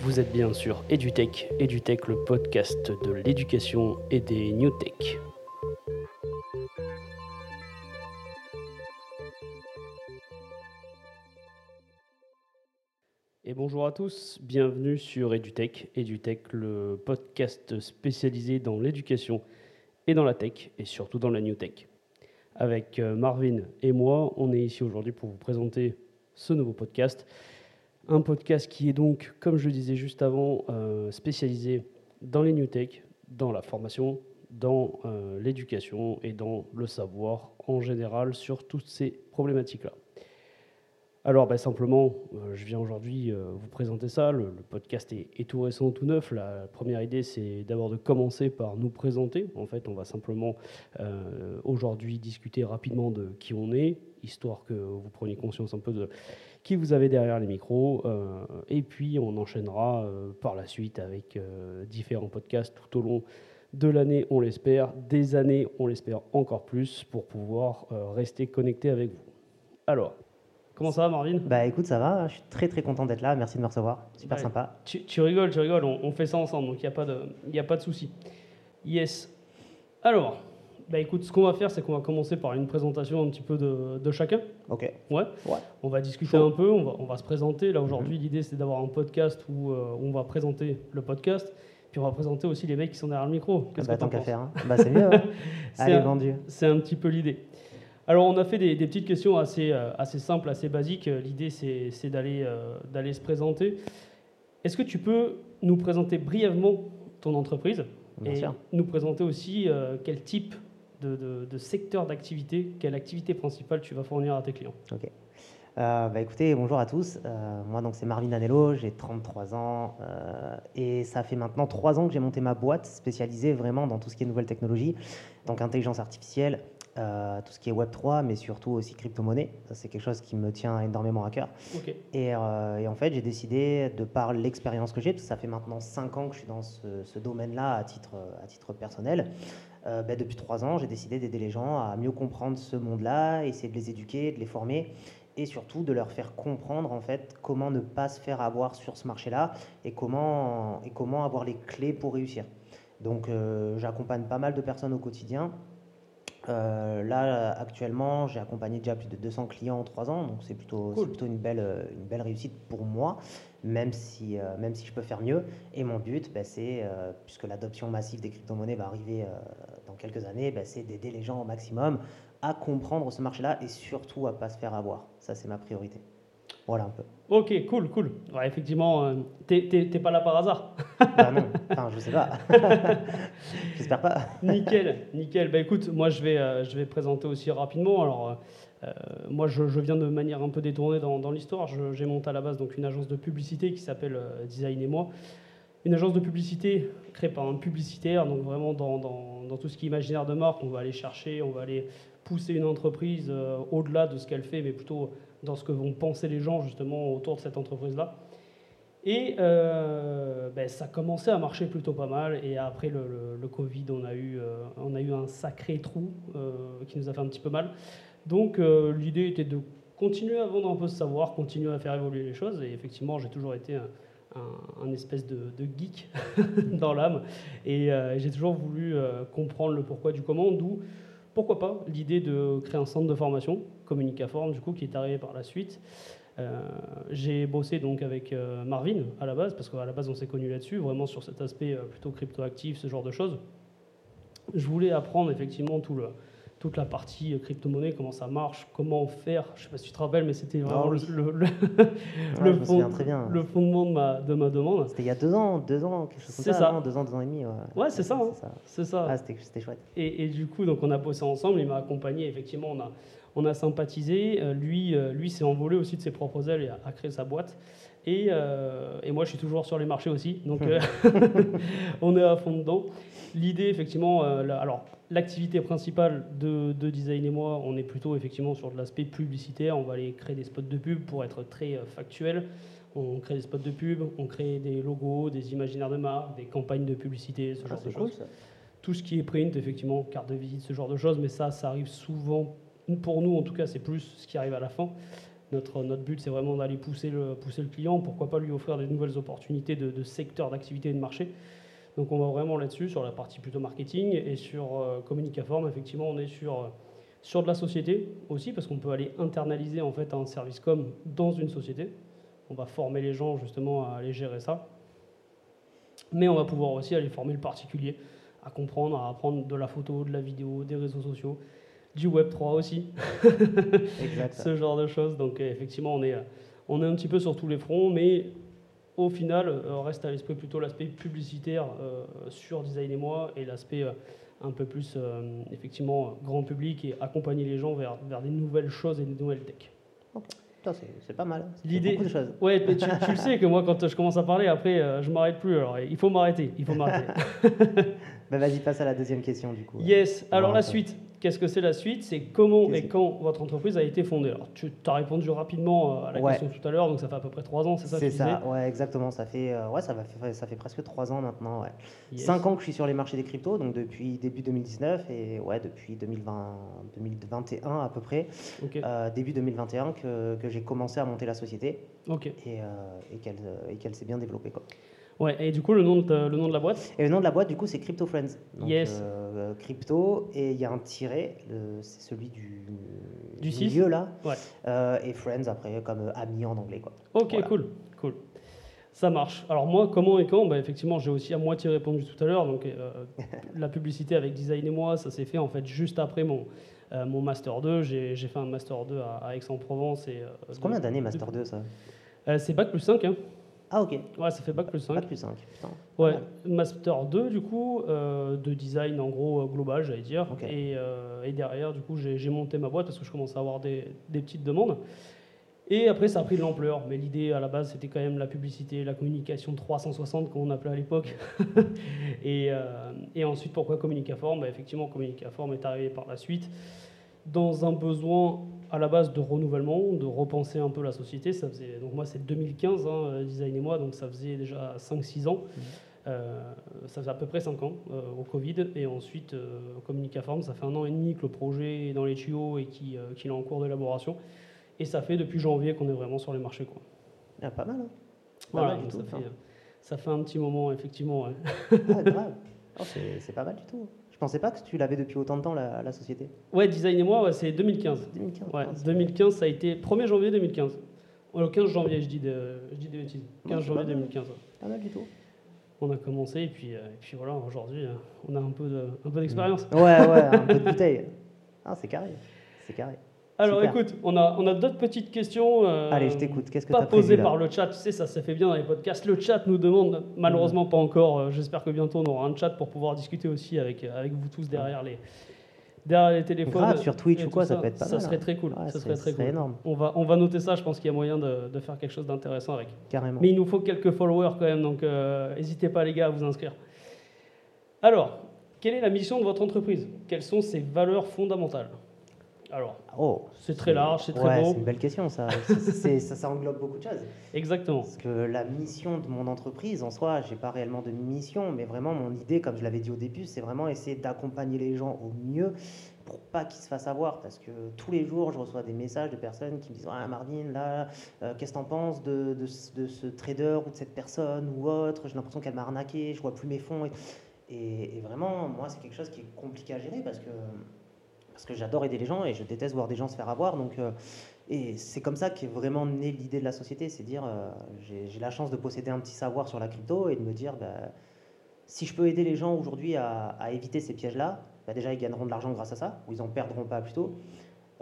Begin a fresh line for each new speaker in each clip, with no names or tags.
Vous êtes bien sûr EduTech, EduTech le podcast de l'éducation et des New Tech. Et bonjour à tous, bienvenue sur EduTech, EduTech le podcast spécialisé dans l'éducation et dans la tech et surtout dans la New Tech. Avec euh, Marvin et moi, on est ici aujourd'hui pour vous présenter ce nouveau podcast un podcast qui est donc, comme je le disais juste avant, euh, spécialisé dans les new tech, dans la formation, dans euh, l'éducation et dans le savoir en général sur toutes ces problématiques-là. Alors, ben, simplement, euh, je viens aujourd'hui vous présenter ça. Le, podcast est, est, tout récent, tout neuf. La première idée, c'est d'abord de commencer par nous présenter. En fait, on va simplement aujourd'hui discuter rapidement de qui on est, histoire que vous preniez conscience un peu de qui vous avez derrière les micros. Euh, et puis on enchaînera euh, par la suite avec euh, différents podcasts tout au long de l'année, on l'espère, des années, on l'espère encore plus, pour pouvoir rester connecté avec vous. Alors, comment ça va Marvin?
Bah écoute, ça va, je suis très très content d'être là, merci de me recevoir, super sympa.
Tu, rigoles, tu rigoles, on, on fait ça ensemble, donc il n'y a pas de, y a pas de souci. Yes. Alors, bah écoute, ce qu'on va faire, c'est qu'on va commencer par une présentation un petit peu de, chacun.
Ok.
Ouais. ouais. On va discuter un peu, on va, on va, se présenter. Là aujourd'hui, mhm. l'idée c'est d'avoir un podcast où euh, on va présenter le podcast, puis on va présenter aussi les mecs qui sont derrière le micro.
Qu'est-ce bah, que tant qu'à faire, hein. bah, c'est mieux. Hein. Allez, vendu.
C'est un petit peu l'idée. Alors on a fait des, petites questions assez, euh, assez simples, assez basiques. L'idée c'est d'aller euh, d'aller se présenter. Est-ce que tu peux nous présenter brièvement ton entreprise
Bien et
nous présenter aussi quel type de, secteur d'activité, quelle activité principale tu vas fournir à tes clients
Ok. Euh, bah écoutez, bonjour à tous. Euh, moi, donc c'est Marvin Anello, j'ai 33 ans euh, et ça fait maintenant 3 ans que j'ai monté ma boîte spécialisée vraiment dans tout ce qui est nouvelles technologies, donc intelligence artificielle, tout ce qui est Web 3, mais surtout aussi crypto-monnaie. c'est quelque chose qui me tient énormément à cœur. Et, en fait, j'ai décidé, de par l'expérience que j'ai, parce que ça fait maintenant 5 ans que je suis dans ce, ce domaine-là à titre, à titre personnel, euh, ben, depuis trois ans, j'ai décidé d'aider les gens à mieux comprendre ce monde-là, essayer de les éduquer, de les former et surtout de leur faire comprendre en fait comment ne pas se faire avoir sur ce marché-là et comment, et comment avoir les clés pour réussir. Donc euh, j'accompagne pas mal de personnes au quotidien. Euh, là, actuellement, j'ai accompagné déjà plus de 200 clients en trois ans, donc c'est plutôt, plutôt une, belle, une belle réussite pour moi même si, euh, même si je peux faire mieux. Et mon but, bah, c'est, euh, puisque l'adoption massive des crypto-monnaies va arriver euh, dans quelques années, bah, c'est d'aider les gens au maximum à comprendre ce marché-là et surtout à ne pas se faire avoir. Ça, c'est ma priorité. Voilà un peu.
Ok, cool, cool. effectivement, tu t'es pas là par hasard.
bah non, enfin, je sais pas. J'espère pas.
nickel, nickel. Bah écoute, moi je vais, je vais présenter aussi rapidement. Alors, euh, moi, je, viens de manière un peu détournée dans, l'histoire. J'ai monté à la base donc une agence de publicité qui s'appelle euh, Design et moi. Une agence de publicité créée par un publicitaire, donc vraiment dans, tout ce qui est imaginaire de marque, on va aller chercher, on va aller pousser une entreprise euh, au-delà de ce qu'elle fait, mais plutôt dans ce que vont penser les gens justement autour de cette entreprise-là. Et ben, ça commençait à marcher plutôt pas mal. Et après le, Covid, on a eu un sacré trou qui nous a fait un petit peu mal. Donc euh, l'idée était de continuer à vendre un peu ce savoir, continuer à faire évoluer les choses. Et effectivement, j'ai toujours été un, espèce de, geek dans l'âme. Et euh, j'ai toujours voulu euh, comprendre le pourquoi du comment, d'où, pourquoi pas, l'idée de créer un centre de formation, Communicaform, du coup, qui est arrivé par la suite. j'ai bossé donc avec Marvin à la base, parce qu'à la base on s'est connu là-dessus, vraiment sur cet aspect plutôt crypto-actif, ce genre de choses. Je voulais apprendre effectivement tout le, toute la partie euh, crypto-monnaie, comment ça marche, comment faire. Je ne sais pas si tu te rappelles, mais c'était vraiment le, le, fondement de ma, de ma demande.
C'était il y a deux ans, deux ans, quelque chose comme ça, deux ans, deux ans et demi.
Ouais, c'est ça. C'est ça.
Ah, c'était chouette.
Et, et, du coup, donc on a bossé ensemble, il m'a accompagné, effectivement, on a, on a sympathisé. Euh, lui, euh, lui s'est envolé aussi de ses propres ailes et a, créé sa boîte. Et, et, moi, je suis toujours sur les marchés aussi, donc on est à fond dedans. L'idée, effectivement, alors L'activité principale de, Design et moi, on est plutôt effectivement sur de l'aspect publicitaire. On va aller créer des spots de pub pour être très euh, factuel. On crée des spots de pub, on crée des logos, des imaginaires de marque, des campagnes de publicité, ce ah, genre de choses. Tout ce qui est print, effectivement, carte de visite, ce genre de choses, mais ça, ça arrive souvent, pour nous en tout cas, c'est plus ce qui arrive à la fin. Notre, notre but, c'est vraiment d'aller pousser le, pousser le client. Pourquoi pas lui offrir des nouvelles opportunités de, de secteurs d'activité et de marché. Donc on va vraiment là-dessus, sur la partie plutôt marketing. Et sur euh, Communicaform, effectivement, on est sur, euh, sur de la société aussi, parce qu'on peut aller internaliser en fait un service com dans une société. On va former les gens justement à aller gérer ça. Mais on va pouvoir aussi aller former le particulier à comprendre, à apprendre de la photo, de la vidéo, des réseaux sociaux, du Web 3 aussi.
Exact.
ce genre de choses. Donc effectivement, on est, euh, on est un petit peu sur tous les fronts, mais au final, euh, reste à l'esprit plutôt l'aspect publicitaire euh, sur Design et moi et l'aspect euh, un peu plus euh, effectivement grand public et accompagner les gens vers, vers des nouvelles choses et des nouvelles tech.
Putain, c'est pas mal.
L'idée-
beaucoup de choses.
Ouais, mais tu, tu le sais que moi, quand je commence à parler, après, euh, je m'arrête plus. Alors, il faut m'arrêter. Il faut m'arrêter.
Bah, Vas-y, passe à la deuxième question du coup.
Yes. Alors, la suite. Qu'est-ce que c'est la suite? C'est comment et quand votre entreprise a été fondée. Alors, tu as répondu rapidement euh, à la
Ouais.
question tout à l'heure, donc ça fait à peu près trois ans, c'est ça
C'est ça, ouais, exactement. Ça fait, euh, ouais, ça, va ça fait presque trois ans maintenant. Ouais. Cinq ans que je suis sur les marchés des cryptos, donc depuis début 2019 et ouais, depuis 2020, 2021 à peu près,
Ok.
euh, début 2021 que, que j'ai commencé à monter la société
ok.
et, euh, et qu'elle euh, s'est bien développée. Quoi.
Ouais. Et du coup, le nom de, le nom de la boîte
Et le nom de la boîte, du coup, c'est Crypto Friends. Donc,
Yes.
euh, crypto, et il y a un tiret, c'est celui du,
Du
milieu là,
Ouais.
Euh, et Friends après, comme euh, amis en anglais. Quoi.
Ok,
Voilà.
cool, cool. Ça marche. Alors moi, comment et quand? Bah, Effectivement, j'ai aussi à moitié répondu tout à l'heure. Donc euh, la publicité avec Design et moi, ça s'est fait en fait juste après mon, euh, mon Master 2. J'ai fait un Master 2 à, à Aix-en-Provence. et, euh,
C'est combien d'années Master 2 ça?
C'est Bac plus 5. Hein.
Ah ok,
Ouais, ça fait Bac plus 5.
pas plus 5. Putain.
Ouais. Master 2 du coup, euh, de design en gros euh, global, j'allais dire. Et, euh, et derrière, du coup, j'ai j'ai monté ma boîte parce que je commençais à avoir des, des petites demandes. Et après, ça a pris de l'ampleur. Mais l'idée à la base, c'était quand même la publicité, la communication 360, comme on appelait à l'époque. et, euh, et ensuite, pourquoi Communicaform? Bah, Effectivement, Communicaform est arrivé par la suite dans un besoin à la base de renouvellement, de repenser un peu la société. Ça faisait, donc moi, c'est 2015, hein, euh, Design et moi, donc ça faisait déjà 5-6 ans. Euh, ça fait à peu près 5 ans euh, au Covid. Et ensuite, euh, Communicaform, ça fait un an et demi que le projet est dans les tuyaux et qui- qu'il est en cours d'élaboration. Et ça fait depuis janvier qu'on est vraiment sur les marchés. Quoi.
Ah, pas mal. Hein. Pas
Voilà,
mal
donc
tout,
ça,
hein.
fait, ça fait un petit moment, effectivement. ouais.
Ah, grave. Oh, c'est c'est pas mal du tout. Je pensais pas que tu l'avais depuis autant de temps la, la société?
Ouais, Design et moi, ouais, c'est 2015.
2015.
Ouais,
putain, c'est-
2015, ça a été 1er janvier 2015. Oh, Le 15 janvier, je dis, de, je dis des bêtises.
Ouais,
15
c'est
janvier
pas mal.
2015. ouais.
Pas mal du tout.
On a commencé et puis, euh, et puis voilà, aujourd'hui, euh, on a un peu de- un peu d'expérience.
Ouais, ouais, un peu de bouteille. Ah, c'est carré. C'est carré.
Alors
Super.
écoute, on a, on a d'autres petites questions. euh,
Allez, je t'écoute. Qu'est-ce que
Pas
prévu
posées par le chat, tu sais, ça se fait bien dans les podcasts. Le chat nous demande, malheureusement pas encore, euh, j'espère que bientôt on aura un chat pour pouvoir discuter aussi avec, euh, avec vous tous derrière les, derrière les téléphones.
Grave, sur Twitch ou quoi, ça peut être pas
Ça
mal,
serait
hein.
très cool.
Ouais,
ça serait très cool.
énorme.
On va, on va noter ça, je pense qu'il y a moyen de, de faire quelque chose d'intéressant avec.
Carrément.
Mais il nous faut quelques followers quand même, donc euh, n'hésitez pas les gars à vous inscrire. Alors, quelle est la mission de votre entreprise? Quelles sont ses valeurs fondamentales? Alors,
Oh,
c'est très large, c'est très
ouais,
beau.
c'est une belle question, ça. Ça. Ça englobe beaucoup de choses.
Exactement.
Parce que la mission de mon entreprise, en soi, j'ai pas réellement de mission, mais vraiment mon idée, comme je l'avais dit au début, c'est vraiment essayer d'accompagner les gens au mieux pour pas qu'ils se fassent avoir. Parce que tous les jours, je reçois des messages de personnes qui me disent Ah, Marvin, là, euh, qu'est-ce que t'en penses de, de, ce- de ce trader ou de cette personne ou autre? J'ai l'impression qu'elle m'a arnaqué, je vois plus mes fonds. Et vraiment, moi, c'est quelque chose qui est compliqué à gérer parce que, parce que j'adore aider les gens et je déteste voir des gens se faire avoir. Donc. euh, et c'est comme ça qu'est vraiment née l'idée de la société, c'est dire euh, j'ai la chance de posséder un petit savoir sur la crypto et de me dire bah, si je peux aider les gens aujourd'hui à, éviter ces pièges-là, bah, déjà ils gagneront de l'argent grâce à ça, ou ils en perdront pas plutôt.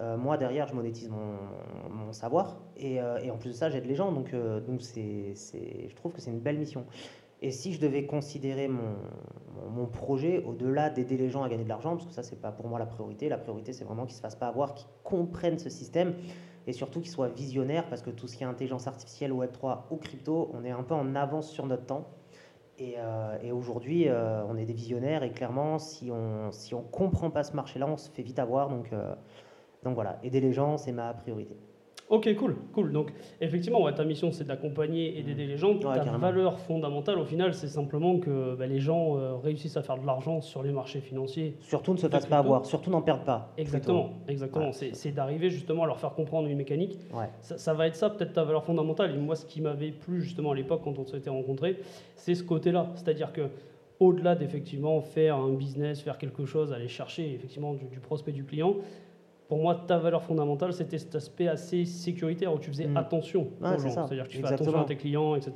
Euh, moi derrière je monétise mon, savoir et, en plus de ça j'aide les gens donc, donc c'est- je trouve que c'est une belle mission. Et si je devais considérer mon, projet au-delà d'aider les gens à gagner de l'argent, parce que ça c'est pas pour moi la priorité, la priorité c'est vraiment qu'ils se fassent pas avoir, qu'ils comprennent ce système et surtout qu'ils soient visionnaires parce que tout ce qui est intelligence artificielle, Web3 ou crypto, on est un peu en avance sur notre temps. Et, euh, aujourd'hui, euh, on est des visionnaires et clairement, si on si on comprend pas ce marché-là, on se fait vite avoir. Donc, euh, donc voilà, aider les gens, c'est ma priorité.
Ok, cool, cool. Donc, effectivement, ouais, ta mission, c'est d'accompagner et d'aider les gens.
Ouais,
ta
carrément.
valeur fondamentale, au final, c'est simplement que bah, les gens euh, réussissent à faire de l'argent sur les marchés financiers.
Surtout ne se fassent pas avoir, surtout n'en perdent pas.
Exactement, exactement.
Ouais.
C'est d'arriver justement à leur faire comprendre une mécanique. ça va être ça, peut-être ta valeur fondamentale. Et moi, ce qui m'avait plu justement à l'époque quand on s'était rencontrés, c'est ce côté-là. C'est-à-dire que au-delà d'effectivement faire un business, faire quelque chose, aller chercher effectivement du, du prospect du client, pour moi, ta valeur fondamentale, c'était cet aspect assez sécuritaire où tu faisais
Mm.
attention
Ouais,
aux
c'est
gens.
ça.
C'est-à-dire que tu fais
Exactement.
attention à tes clients, etc.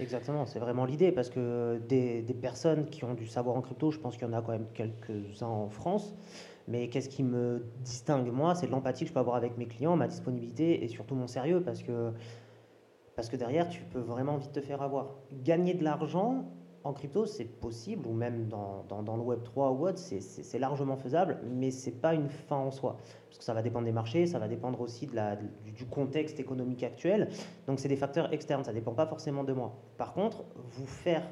Exactement, c'est vraiment l'idée parce que des, des personnes qui ont du savoir en crypto, je pense qu'il y en a quand même quelques-uns en France. Mais qu'est-ce qui me distingue moi, c'est l'empathie que je peux avoir avec mes clients, ma disponibilité et surtout mon sérieux parce que, parce que derrière, tu peux vraiment vite te faire avoir. Gagner de l'argent en crypto, c'est possible, ou même dans, dans, dans le Web 3 ou autre, c'est- largement faisable, mais c'est pas une fin en soi. Parce que ça va dépendre des marchés, ça va dépendre aussi de la, du, du contexte économique actuel. Donc c'est des facteurs externes, ça dépend pas forcément de moi. Par contre, vous faire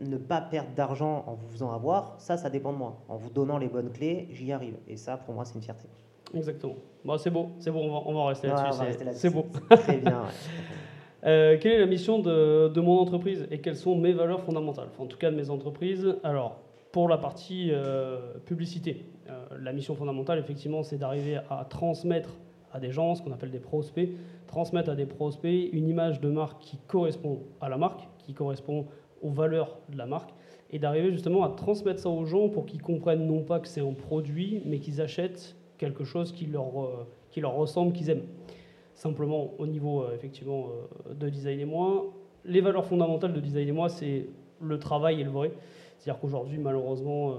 ne pas perdre d'argent en vous faisant avoir, ça, ça dépend de moi. En vous donnant les bonnes clés, j'y arrive. Et ça, pour moi, c'est une fierté.
Exactement. Bon, c'est beau, c'est beau, on va, on va en
Ouais,
là-dessus.
rester là-dessus.
C'est beau.
Très bien. ouais.
Euh, quelle est la mission de, mon entreprise et quelles sont mes valeurs fondamentales En tout cas, de mes entreprises. Alors, pour la partie euh, publicité, euh, la mission fondamentale, effectivement, c'est d'arriver à transmettre à des gens, ce qu'on appelle des prospects, transmettre à des prospects une image de marque qui correspond à la marque, qui correspond aux valeurs de la marque, et d'arriver justement à transmettre ça aux gens pour qu'ils comprennent non pas que c'est un produit, mais qu'ils achètent quelque chose qui leur ressemble, qu'ils aiment simplement au niveau euh, effectivement euh, de design et moi. Les valeurs fondamentales de design et moi, c'est le travail et le vrai. C'est-à-dire qu'aujourd'hui, malheureusement, euh,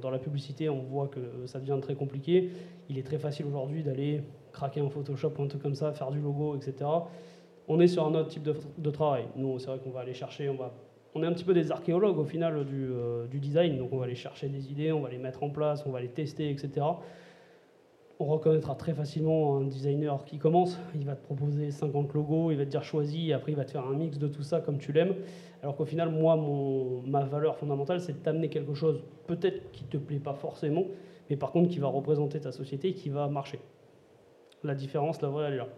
dans la publicité, on voit que ça devient très compliqué. Il est très facile aujourd'hui d'aller craquer un Photoshop ou un truc comme ça, faire du logo, etc. On est sur un autre type de, travail. Nous, c'est vrai qu'on va aller chercher, on va on est un petit peu des archéologues au final du design, donc on va aller chercher des idées, on va les mettre en place, on va les tester, etc. On reconnaîtra très facilement un designer qui commence, il va te proposer 50 logos, il va te dire choisis, et après il va te faire un mix de tout ça comme tu l'aimes. Alors qu'au final, moi, ma valeur fondamentale, c'est de t'amener quelque chose, peut-être qui te plaît pas forcément, mais par contre qui va représenter ta société et qui va marcher. La différence, la vraie, elle est là.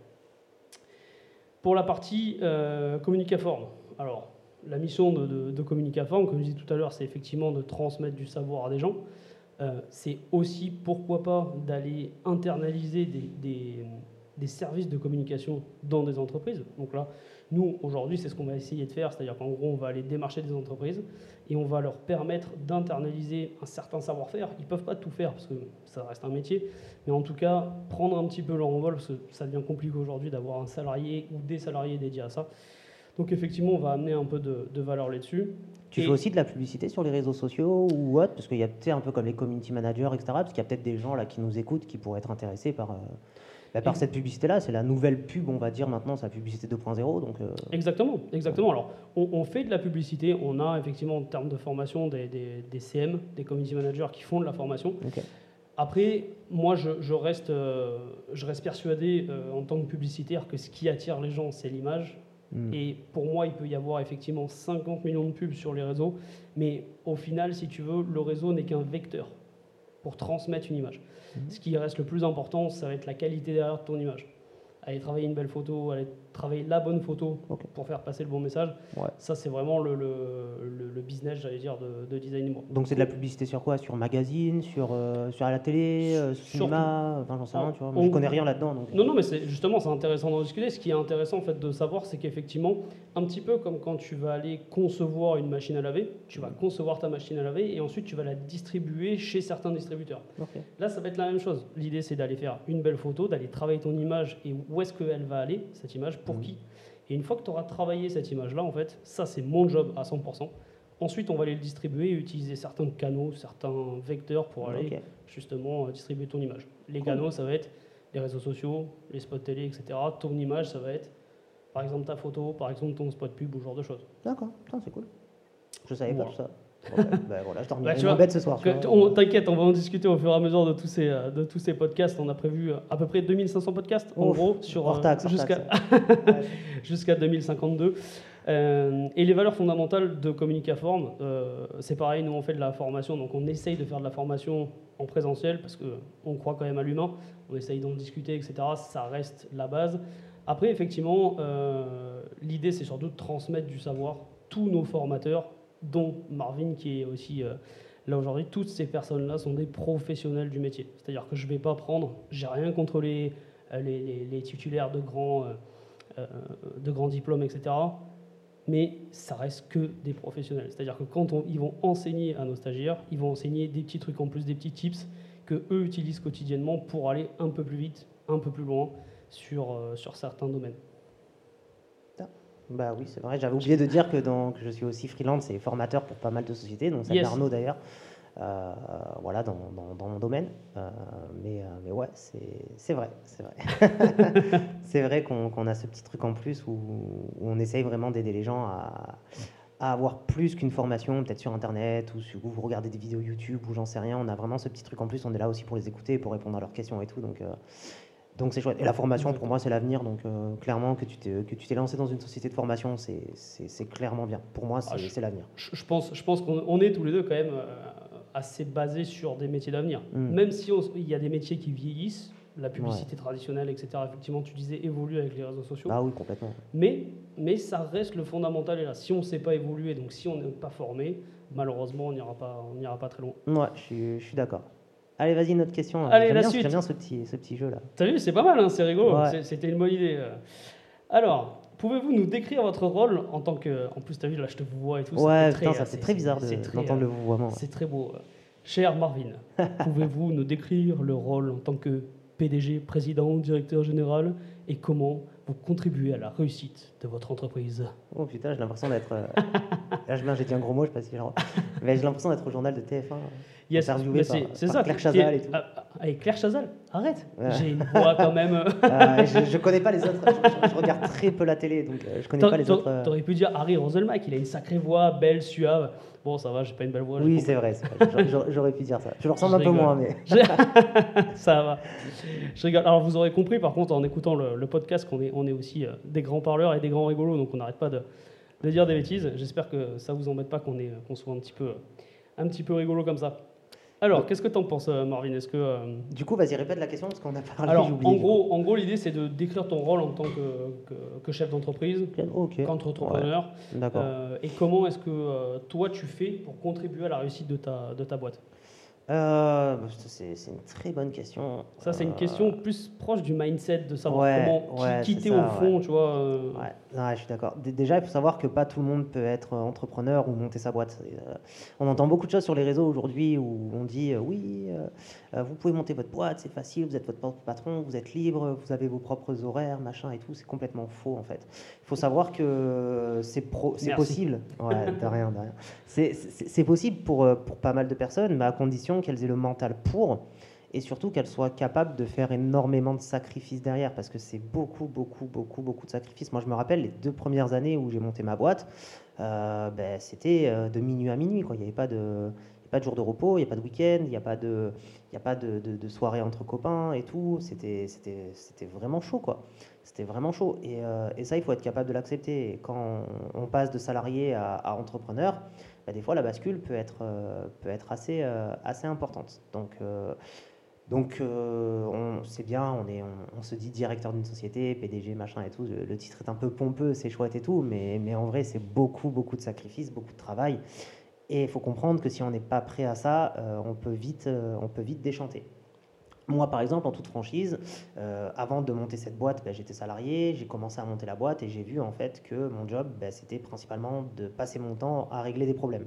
Pour la partie euh, alors la mission de, de, de Communicaform, comme je disais tout à l'heure, c'est effectivement de transmettre du savoir à des gens. Euh, c'est aussi, pourquoi pas, d'aller internaliser des, des, des, services de communication dans des entreprises. Donc là, nous, aujourd'hui, c'est ce qu'on va essayer de faire, c'est-à-dire qu'en gros, on va aller démarcher des entreprises et on va leur permettre d'internaliser un certain savoir-faire. Ils ne peuvent pas tout faire parce que ça reste un métier, mais en tout cas, prendre un petit peu leur envol, parce que ça devient compliqué aujourd'hui d'avoir un salarié ou des salariés dédiés à ça. Donc effectivement, on va amener un peu de, de valeur là-dessus.
Tu
Et-
fais aussi de la publicité sur les réseaux sociaux ou autre Parce qu'il y a peut-être un peu comme les community managers, etc. Parce qu'il y a peut-être des gens là qui nous écoutent qui pourraient être intéressés par, euh, bah, par
Et-
cette publicité-là. C'est la nouvelle pub, on va dire maintenant, c'est la publicité 2.0. Donc, euh,
Exactement, exactement. Alors, on, on fait de la publicité, on a effectivement en termes de formation des, des- des CM, des community managers qui font de la formation. Après, moi, je, je reste, euh, je reste persuadé en tant que publicitaire que ce qui attire les gens, c'est l'image.
Hmm.
Et pour moi, il peut y avoir effectivement 50 millions de pubs sur les réseaux, mais au final, si tu veux, le réseau n'est qu'un vecteur pour transmettre une image.
Mhm.
Ce qui reste le plus important, ça va être la qualité derrière de ton image. Aller travailler une belle photo, aller travailler la bonne photo pour faire passer le bon message.
Ouais.
Ça, c'est vraiment le, le, le- le business, j'allais dire, de, de design.
Donc c'est de la publicité sur quoi? Sur magazine, sur, euh, sur la télé, euh, cinéma? Enfin, j'en sais rien,
En-
tu vois. Moi, je connais rien là-dedans. Donc...
Non, non, mais justement, c'est intéressant d'en discuter. Ce qui est intéressant en fait de savoir, c'est qu'effectivement, un petit peu comme quand tu vas aller concevoir une machine à laver, tu vas concevoir ta machine à laver et ensuite tu vas la distribuer chez certains distributeurs. Là, ça va être la même chose. L'idée, c'est d'aller faire une belle photo, d'aller travailler ton image et où est-ce qu'elle va aller, cette image, pour
Mhm.
qui. Et une fois que tu auras travaillé cette image-là, en fait, ça, c'est mon job à 100%. Ensuite, on va aller le distribuer et utiliser certains canaux, certains vecteurs pour aller justement euh, distribuer ton image. Les
Cool.
canaux, ça va être les réseaux sociaux, les spots télé, etc. Ton image, ça va être par exemple ta photo, par exemple ton spot pub ou ce genre de choses.
D'accord, c'est cool. Je savais
Voilà.
pas tout ça. Bah, bah, voilà, je dormirai
Bah, tu vois,
bête ce soir.
T'inquiète, on va en discuter au fur et à mesure de tous ces, euh, de tous ces podcasts. On a prévu euh, à peu près 2500 podcasts en gros sur euh, jusqu'à jusqu'à 2052. Euh, et les valeurs fondamentales de Communicaform, euh, c'est pareil, nous on fait de la formation, donc on essaye de faire de la formation en présentiel parce qu'on croit quand même à l'humain, on essaye d'en discuter, etc. Ça reste la base. Après, effectivement, l'idée, c'est surtout de transmettre du savoir. Tous nos formateurs, dont Marvin, qui est aussi là aujourd'hui, toutes ces personnes-là sont des professionnels du métier. C'est-à-dire que je ne vais pas prendre, j'ai rien contre les, les, titulaires de grands, grands diplômes, etc mais ça reste que des professionnels. C'est-à-dire que quand ils vont enseigner à nos stagiaires, ils vont enseigner des petits trucs en plus, des petits tips que eux utilisent quotidiennement pour aller un peu plus vite, un peu plus loin euh, sur certains domaines.
Ah, bah oui, c'est vrai. J'avais oublié de dire que, donc, je suis aussi freelance et formateur pour pas mal de sociétés, donc c'est Arnaud d'ailleurs. Euh, voilà, dans, dans, mon domaine. Euh, mais, euh, mais ouais, c'est vrai, c'est vrai. c'est vrai qu'on a ce petit truc en plus où, on essaye vraiment d'aider les gens à, à avoir plus qu'une formation, peut-être sur Internet ou si vous regardez des vidéos YouTube ou j'en sais rien. On a vraiment ce petit truc en plus. On est là aussi pour les écouter, pour répondre à leurs questions et tout. Donc, donc c'est chouette. Et la formation, pour moi, c'est l'avenir. Donc clairement, que tu t'es lancé dans une société de formation, c'est clairement bien. Pour moi, c'est ah, l'avenir.
Je, pense, je pense qu'on est tous les deux quand même assez basé sur des métiers d'avenir. Hmm. Même si il y a des métiers qui vieillissent, la publicité traditionnelle, etc., effectivement, tu disais, évolue avec les réseaux sociaux.
Ah oui, complètement.
Mais, mais ça reste le fondamental. Et là, si on ne sait pas évoluer, donc si on n'est pas formé, malheureusement, on n'ira pas, on pas très loin.
Ouais, je suis, je suis d'accord. Allez, vas-y, une autre question.
Allez, la suite.
J'aime bien ce petit, ce petit jeu-là.
T'as vu, c'est pas mal, hein, c'est rigolo. C'était une bonne idée. Alors, Pouvez-vous nous décrire votre rôle en tant que. En plus, tu as vu, là, je te vois et tout.
Ouais, putain, ça fait très bizarre d'entendre le vouvoiement.
C'est très beau. Cher Marvin, pouvez-vous nous décrire le rôle en tant que PDG, président, directeur général et comment vous contribuez à la réussite de votre entreprise
Oh putain, j'ai l'impression d'être. Euh, là, j'ai dit un gros mot, je sais pas si genre. Mais j'ai l'impression d'être au journal de TF1.
Yes, c'est ça. Claire Chazal et tout. Ah, ah, avec Claire Chazal Arrête J'ai une voix quand même.
Ah, je, je, connais pas les autres. Je, regarde très peu la télé, donc euh, je connais pas les autres. Euh.
T'aurais pu dire Harry Roselmack, il a une sacrée voix, belle, suave. Bon, ça va, j'ai pas une belle voix.
Oui, c'est vrai, J'aurais pu dire ça. Je le ressemble un peu moins, mais.
ça va. Je rigole. Alors, vous aurez compris, par contre, en écoutant le, podcast, qu'on est, on est aussi euh, des grands parleurs et des grands rigolos, donc on n'arrête pas de, de, dire des bêtises. J'espère que ça vous embête pas qu'on qu'on soit un petit, peu, un petit peu rigolo comme ça. Alors, qu'est-ce que tu en penses, euh, Marvin? Est-ce que euh,
du coup, vas-y, répète la question parce qu'on a parlé.
Alors, en gros, en gros, l'idée c'est de décrire ton rôle en tant que, que, chef d'entreprise,
okay.
qu'entrepreneur, euh, et comment est-ce que toi tu fais pour contribuer à la réussite de ta, de ta boîte?
Euh, bah, c'est une très bonne question.
Ça, c'est une question plus proche du mindset, de savoir comment quitter au fond, tu vois.
Euh. Ouais, je suis d'accord. Déjà, il faut savoir que pas tout le monde peut être entrepreneur ou monter sa boîte. Euh, on entend beaucoup de choses sur les réseaux aujourd'hui où on dit oui, vous pouvez monter votre boîte, c'est facile, vous êtes votre patron, vous êtes libre, vous avez vos propres horaires, machin et tout. C'est complètement faux en fait. Il faut savoir que c'est possible. Ouais, de rien, de rien. C'est possible pour, pour pas mal de personnes, mais à condition qu'elles aient le mental pour, et surtout qu'elles soient capables de faire énormément de sacrifices derrière, parce que c'est beaucoup, beaucoup, beaucoup, beaucoup de sacrifices. Moi, je me rappelle les deux premières années où j'ai monté ma boîte, euh, ben, c'était euh, de minuit à minuit. Quoi. Il n'y avait pas de, pas de jour de repos, il n'y a pas de week-end, il n'y a pas, de, il a pas de, soirée entre copains et tout. C'était, vraiment chaud, quoi. C'était vraiment chaud. Et, euh, et, ça, il faut être capable de l'accepter. Quand on, passe de salarié à entrepreneur, bah, des fois la bascule peut être, euh, peut être assez, euh, assez importante. Donc, euh, donc on sait bien, on, est, on, se dit directeur d'une société, PDG, machin et tout. Le titre est un peu pompeux, c'est chouette et tout, mais, mais en vrai, c'est beaucoup, beaucoup de sacrifices, beaucoup de travail. Et il faut comprendre que si on n'est pas prêt à ça, on, peut vite, on peut vite déchanter. Moi, par exemple, en toute franchise, euh, avant de monter cette boîte, ben, j'étais salarié, j'ai commencé à monter la boîte et j'ai vu en fait que mon job, ben, c'était principalement de passer mon temps à régler des problèmes.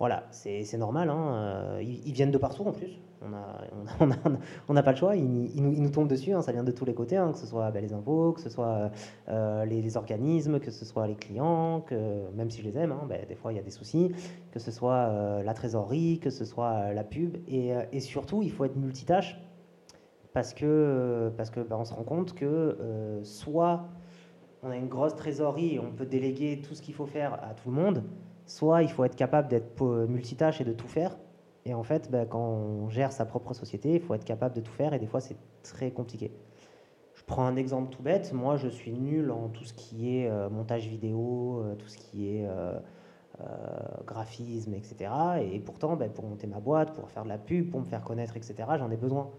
Voilà, c'est normal, hein, euh, ils, viennent de partout en plus, on n'a on a, pas le choix, ils, nous, nous, tombent dessus, hein, ça vient de tous les côtés, hein, que ce soit ben, les impôts, que ce soit euh, les, organismes, que ce soit les clients, même si je les aime, des fois il y a des soucis, que ce soit la trésorerie, que ce soit la pub, et, surtout il faut être multitâche parce que parce bah, on se rend compte que euh, soit on a une grosse trésorerie et on peut déléguer tout ce qu'il faut faire à tout le monde, soit il faut être capable d'être multitâche et de tout faire. Et en fait, bah, quand on gère sa propre société, il faut être capable de tout faire et des fois c'est très compliqué. Je prends un exemple tout bête. Moi, je suis nul en tout ce qui est euh, montage vidéo, euh, tout ce qui est graphisme, etc. Et pourtant, bah, pour monter ma boîte, pour faire de la pub, pour me faire connaître, etc., j'en ai besoin.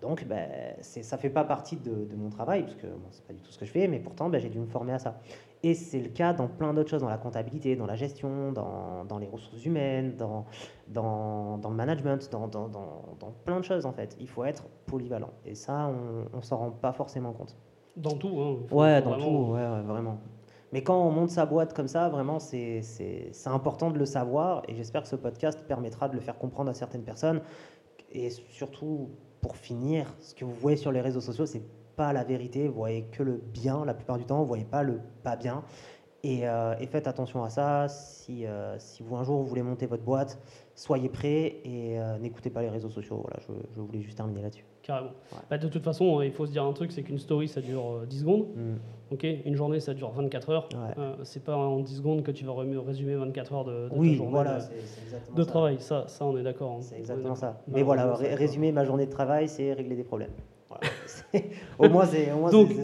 donc, ben, ça ne fait pas partie de, mon travail, parce que bon, ce n'est pas du tout ce que je fais, mais pourtant, j'ai dû me former à ça. Et c'est le cas dans plein d'autres choses, dans la comptabilité, dans la gestion, dans, dans les ressources humaines, dans, dans, dans le management, dans, dans, plein de choses en fait. Il faut être polyvalent. Et ça, on ne s'en rend pas forcément compte.
Dans tout, hein.
Ouais, dans tout, ouais, vraiment. Mais quand on monte sa boîte comme ça, vraiment, c'est important de le savoir. Et j'espère que ce podcast permettra de le faire comprendre à certaines personnes. Et surtout, pour finir, ce que vous voyez sur les réseaux sociaux, c'est pas la vérité. Vous voyez que le bien la plupart du temps. Vous voyez pas le pas bien. Et, euh, faites attention à ça. Si, euh, si vous un jour vous voulez monter votre boîte, soyez prêts et euh, n'écoutez pas les réseaux sociaux. Voilà, je, je voulais juste terminer là-dessus.
Carrément. Bah, de toute façon, il faut se dire un truc, c'est qu'une story, ça dure 10 secondes. Mm. Ok, une journée, ça dure 24 heures. C'est pas en 10 secondes que tu vas résumer 24 heures de, de
oui,
journée
voilà,
de, de travail. Ça, ça, on est d'accord. Hein.
C'est exactement ça. Mais voilà, résumer ma journée de travail, c'est régler des problèmes. au moins, c'est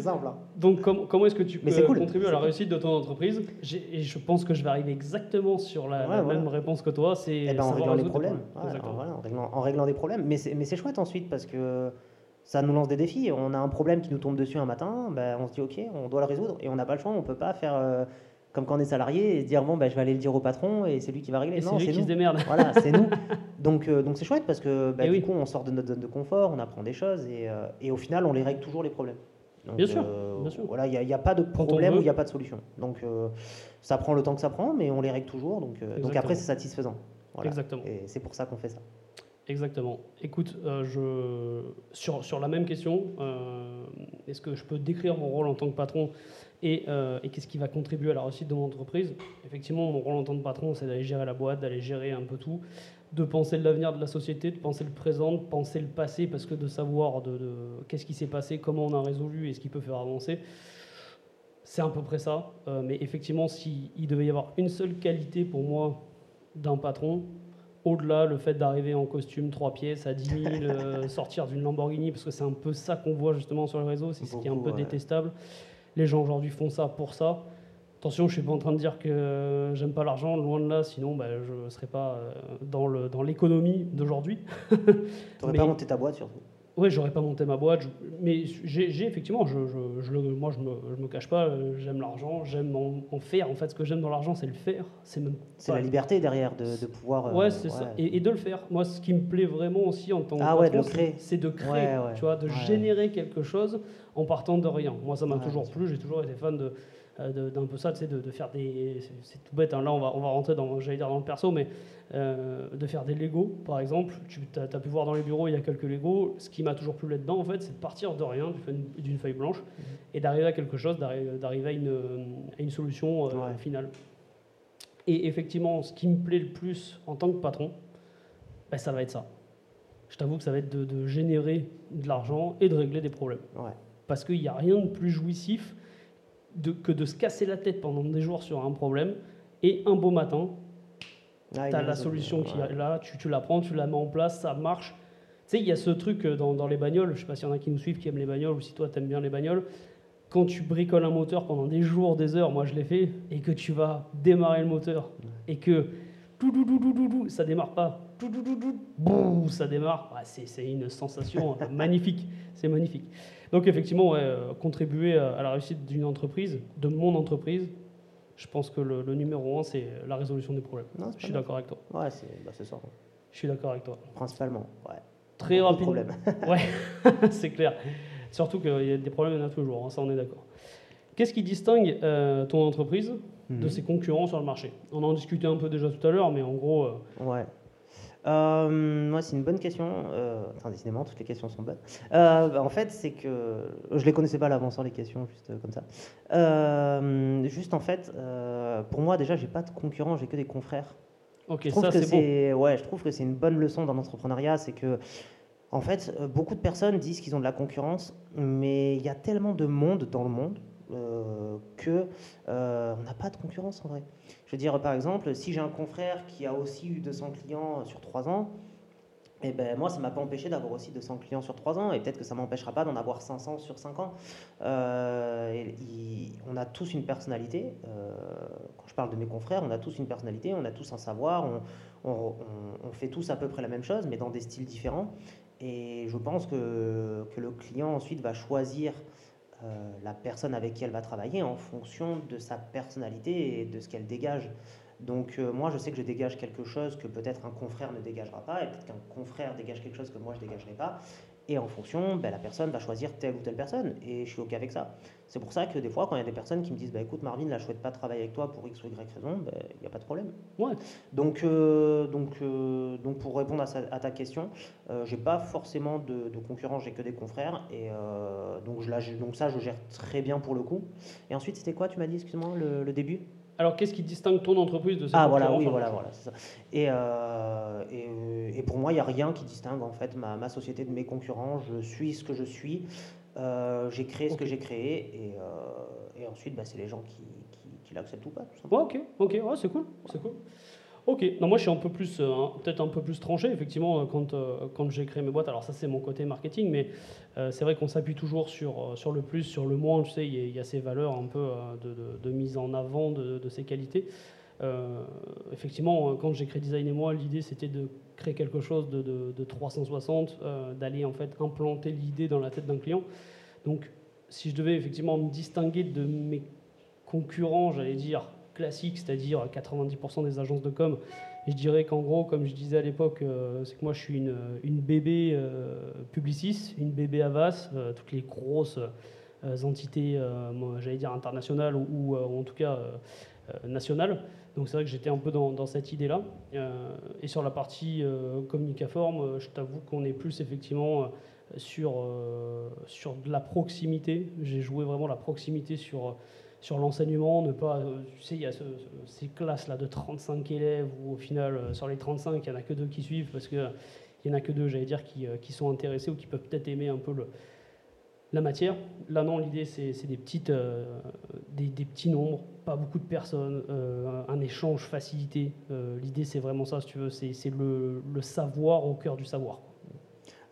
simple. Hein.
Donc, comment est-ce que tu peux contribuer à la réussite de ton entreprise? Et je pense que je vais arriver exactement sur la, même réponse que toi. C'est
eh ben, en réglant les problèmes. en, réglant, en, réglant, des problèmes. Mais c'est chouette ensuite parce que ça nous lance des défis. On a un problème qui nous tombe dessus un matin, ben, on se dit ok, on doit le résoudre et on n'a pas le choix. On peut pas faire euh, comme quand on est salarié et dire bon ben, je vais aller le dire au patron et c'est lui qui va régler.
non, c'est lui qui se démerde.
Voilà, c'est nous. Donc euh, donc c'est chouette parce que ben, du coup on sort de notre zone de confort, on apprend des choses et, euh, et au final on les règle toujours les problèmes.
bien, sûr,
Voilà, il n'y a, a, pas de problème ou il n'y a pas de solution. Donc ça prend le temps que ça prend, mais on les règle toujours. Donc, donc après c'est satisfaisant.
Exactement.
Et c'est pour ça qu'on fait ça.
Exactement. Écoute, euh, je, sur, sur, la même question, euh, est-ce que je peux décrire mon rôle en tant que patron et, euh, et qu'est-ce qui va contribuer à la réussite de mon entreprise? Effectivement, mon rôle en tant que patron, c'est d'aller gérer la boîte, d'aller gérer un peu tout, de penser l'avenir de la société, de penser le présent, de penser le passé, parce que de savoir de, de qu'est-ce qui s'est passé, comment on a résolu et ce qui peut faire avancer, c'est à peu près ça. mais effectivement, s'il devait y avoir une seule qualité pour moi d'un patron, au-delà, le fait d'arriver en costume trois pièces à 10 000, euh, sortir d'une Lamborghini, parce que c'est un peu ça qu'on voit justement sur le réseau, c'est ce qui est un peu détestable. Les gens aujourd'hui font ça pour ça. Attention, je suis pas en train de dire que j'aime pas l'argent, loin de là, sinon bah, je ne serais pas euh, dans l'économie dans d'aujourd'hui.
tu n'aurais pas monté ta boîte surtout
oui, j'aurais pas monté ma boîte, mais j'ai effectivement, je, je, moi je me, je me cache pas, euh, j'aime l'argent, j'aime en, faire. En fait, ce que j'aime dans l'argent, c'est le faire.
C'est la liberté derrière de, de pouvoir.
Euh, ouais, c'est ça. Et, de le faire. Moi, ce qui me plaît vraiment aussi en tant que ah, ouais, c'est de créer, tu vois, de générer quelque chose en partant de rien. Moi, ça m'a toujours plu. J'ai toujours été fan de d'un peu ça, tu sais, de, de faire des. C'est tout bête, hein. là on va, on va rentrer dans, j'allais dire dans le perso, mais euh, de faire des Lego par exemple. Tu as, pu voir dans les bureaux, il y a quelques Lego. Ce qui m'a toujours plu là-dedans, en fait, c'est de partir de rien, d'une feuille blanche, mhm. et d'arriver à quelque chose, d'arriver à une, à une solution euh, finale. Et effectivement, ce qui me plaît le plus en tant que patron, ben, ça va être ça. Je t'avoue que ça va être de, de générer de l'argent et de régler des problèmes. Parce qu'il n'y a rien de plus jouissif que de se casser la tête pendant des jours sur un problème et un beau matin, ah, tu as la solution qui est là, tu, tu, la prends, tu la mets en place, ça marche. Tu sais, il y a ce truc euh, dans, dans les bagnoles, je sais pas s'il y en a qui nous suivent, qui aiment les bagnoles, ou si toi tu aimes bien les bagnoles, quand tu bricoles un moteur pendant des jours, des heures, moi je l'ai fait, et que tu vas démarrer le moteur, et que ça démarre pas, ça démarre, c'est une sensation euh, magnifique, c'est magnifique. Donc effectivement, euh, contribuer à la réussite d'une entreprise, de mon entreprise, je pense que le, numéro un, c'est la résolution des problèmes. je suis d'accord avec toi.
Ouais, c'est bah, ça.
Je suis d'accord avec toi.
Principalement, ouais.
Très rapidement. ouais, c'est clair. Surtout qu'il y a des problèmes, il y en a toujours, hein, ça on est d'accord. Qu'est-ce qui distingue euh, ton entreprise de mhm. ses concurrents sur le marché? On en discutait un peu déjà tout à l'heure, mais en gros... Euh,
ouais. Euh, moi, c'est une bonne question. Euh, enfin, décidément, toutes les questions sont bonnes. Euh, bah, en fait, c'est que je les connaissais pas à l'avance, hein, les questions, juste comme ça. juste en fait, pour moi, déjà, j'ai pas de concurrents, j'ai que des confrères.
Ok, ça c'est
Ouais, je trouve que c'est une bonne leçon dans l'entrepreneuriat, c'est que en fait, beaucoup de personnes disent qu'ils ont de la concurrence, mais il y a tellement de monde dans le monde que on n'a pas de concurrence en vrai. Je veux dire, par exemple, si j'ai un confrère qui a aussi eu 200 clients sur 3 ans, eh ben moi, ça ne m'a pas empêché d'avoir aussi 200 clients sur 3 ans, et peut-être que ça ne m'empêchera pas d'en avoir 500 sur 5 ans. Euh, on a tous une personnalité. quand je parle de mes confrères, on a tous une personnalité, on a tous un savoir, on, on, fait tous à peu près la même chose, mais dans des styles différents. Et je pense que, que le client ensuite va choisir euh, la personne avec qui elle va travailler en fonction de sa personnalité et de ce qu'elle dégage. Donc euh, moi, je sais que je dégage quelque chose que peut-être un confrère ne dégagera pas, et peut-être qu'un confrère dégage quelque chose que moi je dégagerai pas. Et en fonction, ben, la personne va choisir telle ou telle personne. Et je suis OK avec ça. C'est pour ça que des fois, quand il y a des personnes qui me disent bah, écoute, Marvin, là, je ne souhaite pas travailler avec toi pour X ou Y raison, ben, il n'y a pas de problème.
Ouais.
Donc, euh, donc, euh, donc, pour répondre à, ta question, euh, je n'ai pas forcément de, de concurrents, j'ai que des confrères. Et donc, je, donc, ça, je gère très bien pour le coup. Et ensuite, c'était quoi, tu m'as dit, excuse-moi, le début?
Alors, qu'est-ce qui distingue ton entreprise de
ces Ah, voilà, oui, voilà, voilà, c'est ça. Et, euh, et, et, pour moi, il n'y a rien qui distingue en fait ma, ma, société de mes concurrents. Je suis ce que je suis. Euh, j'ai créé ce que j'ai créé. Et, euh, et ensuite, bah, c'est les gens qui, qui, qui l'acceptent ou pas, tout
simplement. ok, ok, ouais, c'est cool, c'est cool. Ok, non, moi je suis un peu plus, euh, peut-être un peu plus tranché, effectivement, euh, quand, euh, quand j'ai créé mes boîtes. Alors, ça, c'est mon côté marketing, mais c'est vrai qu'on s'appuie toujours sur, sur le plus, sur le moins. Tu sais, il y, a, ces valeurs un peu de, mise en avant de, ces qualités. effectivement, quand j'ai créé Design et moi, l'idée c'était de créer quelque chose de 360, d'aller en fait implanter l'idée dans la tête d'un client. Donc, si je devais effectivement me distinguer de mes concurrents, j'allais dire classique, c'est-à-dire 90% des agences de com. Je dirais qu'en gros, comme je disais à l'époque, euh, c'est que moi je suis une, une bébé euh, une bébé Avas, euh, toutes les grosses entités, j'allais dire internationales ou, en tout cas nationales. Donc c'est vrai que j'étais un peu dans, dans cette idée-là. et sur la partie communicaforme, je t'avoue qu'on est plus effectivement sur, sur de la proximité. J'ai joué vraiment la proximité sur sur l'enseignement, ne pas, euh, tu sais, il y a ces classes-là de 35 élèves où au final, euh, sur les 35, il n'y en a que deux qui suivent parce qu'il n'y en a que deux, j'allais dire, qui, euh, qui, sont intéressés ou qui peuvent peut-être aimer un peu le, la matière. Là, non, l'idée, c'est des, petites, des, des, petits nombres, pas beaucoup de personnes, un échange facilité. l'idée, c'est vraiment ça, si tu veux, c'est le, le, savoir au cœur du savoir.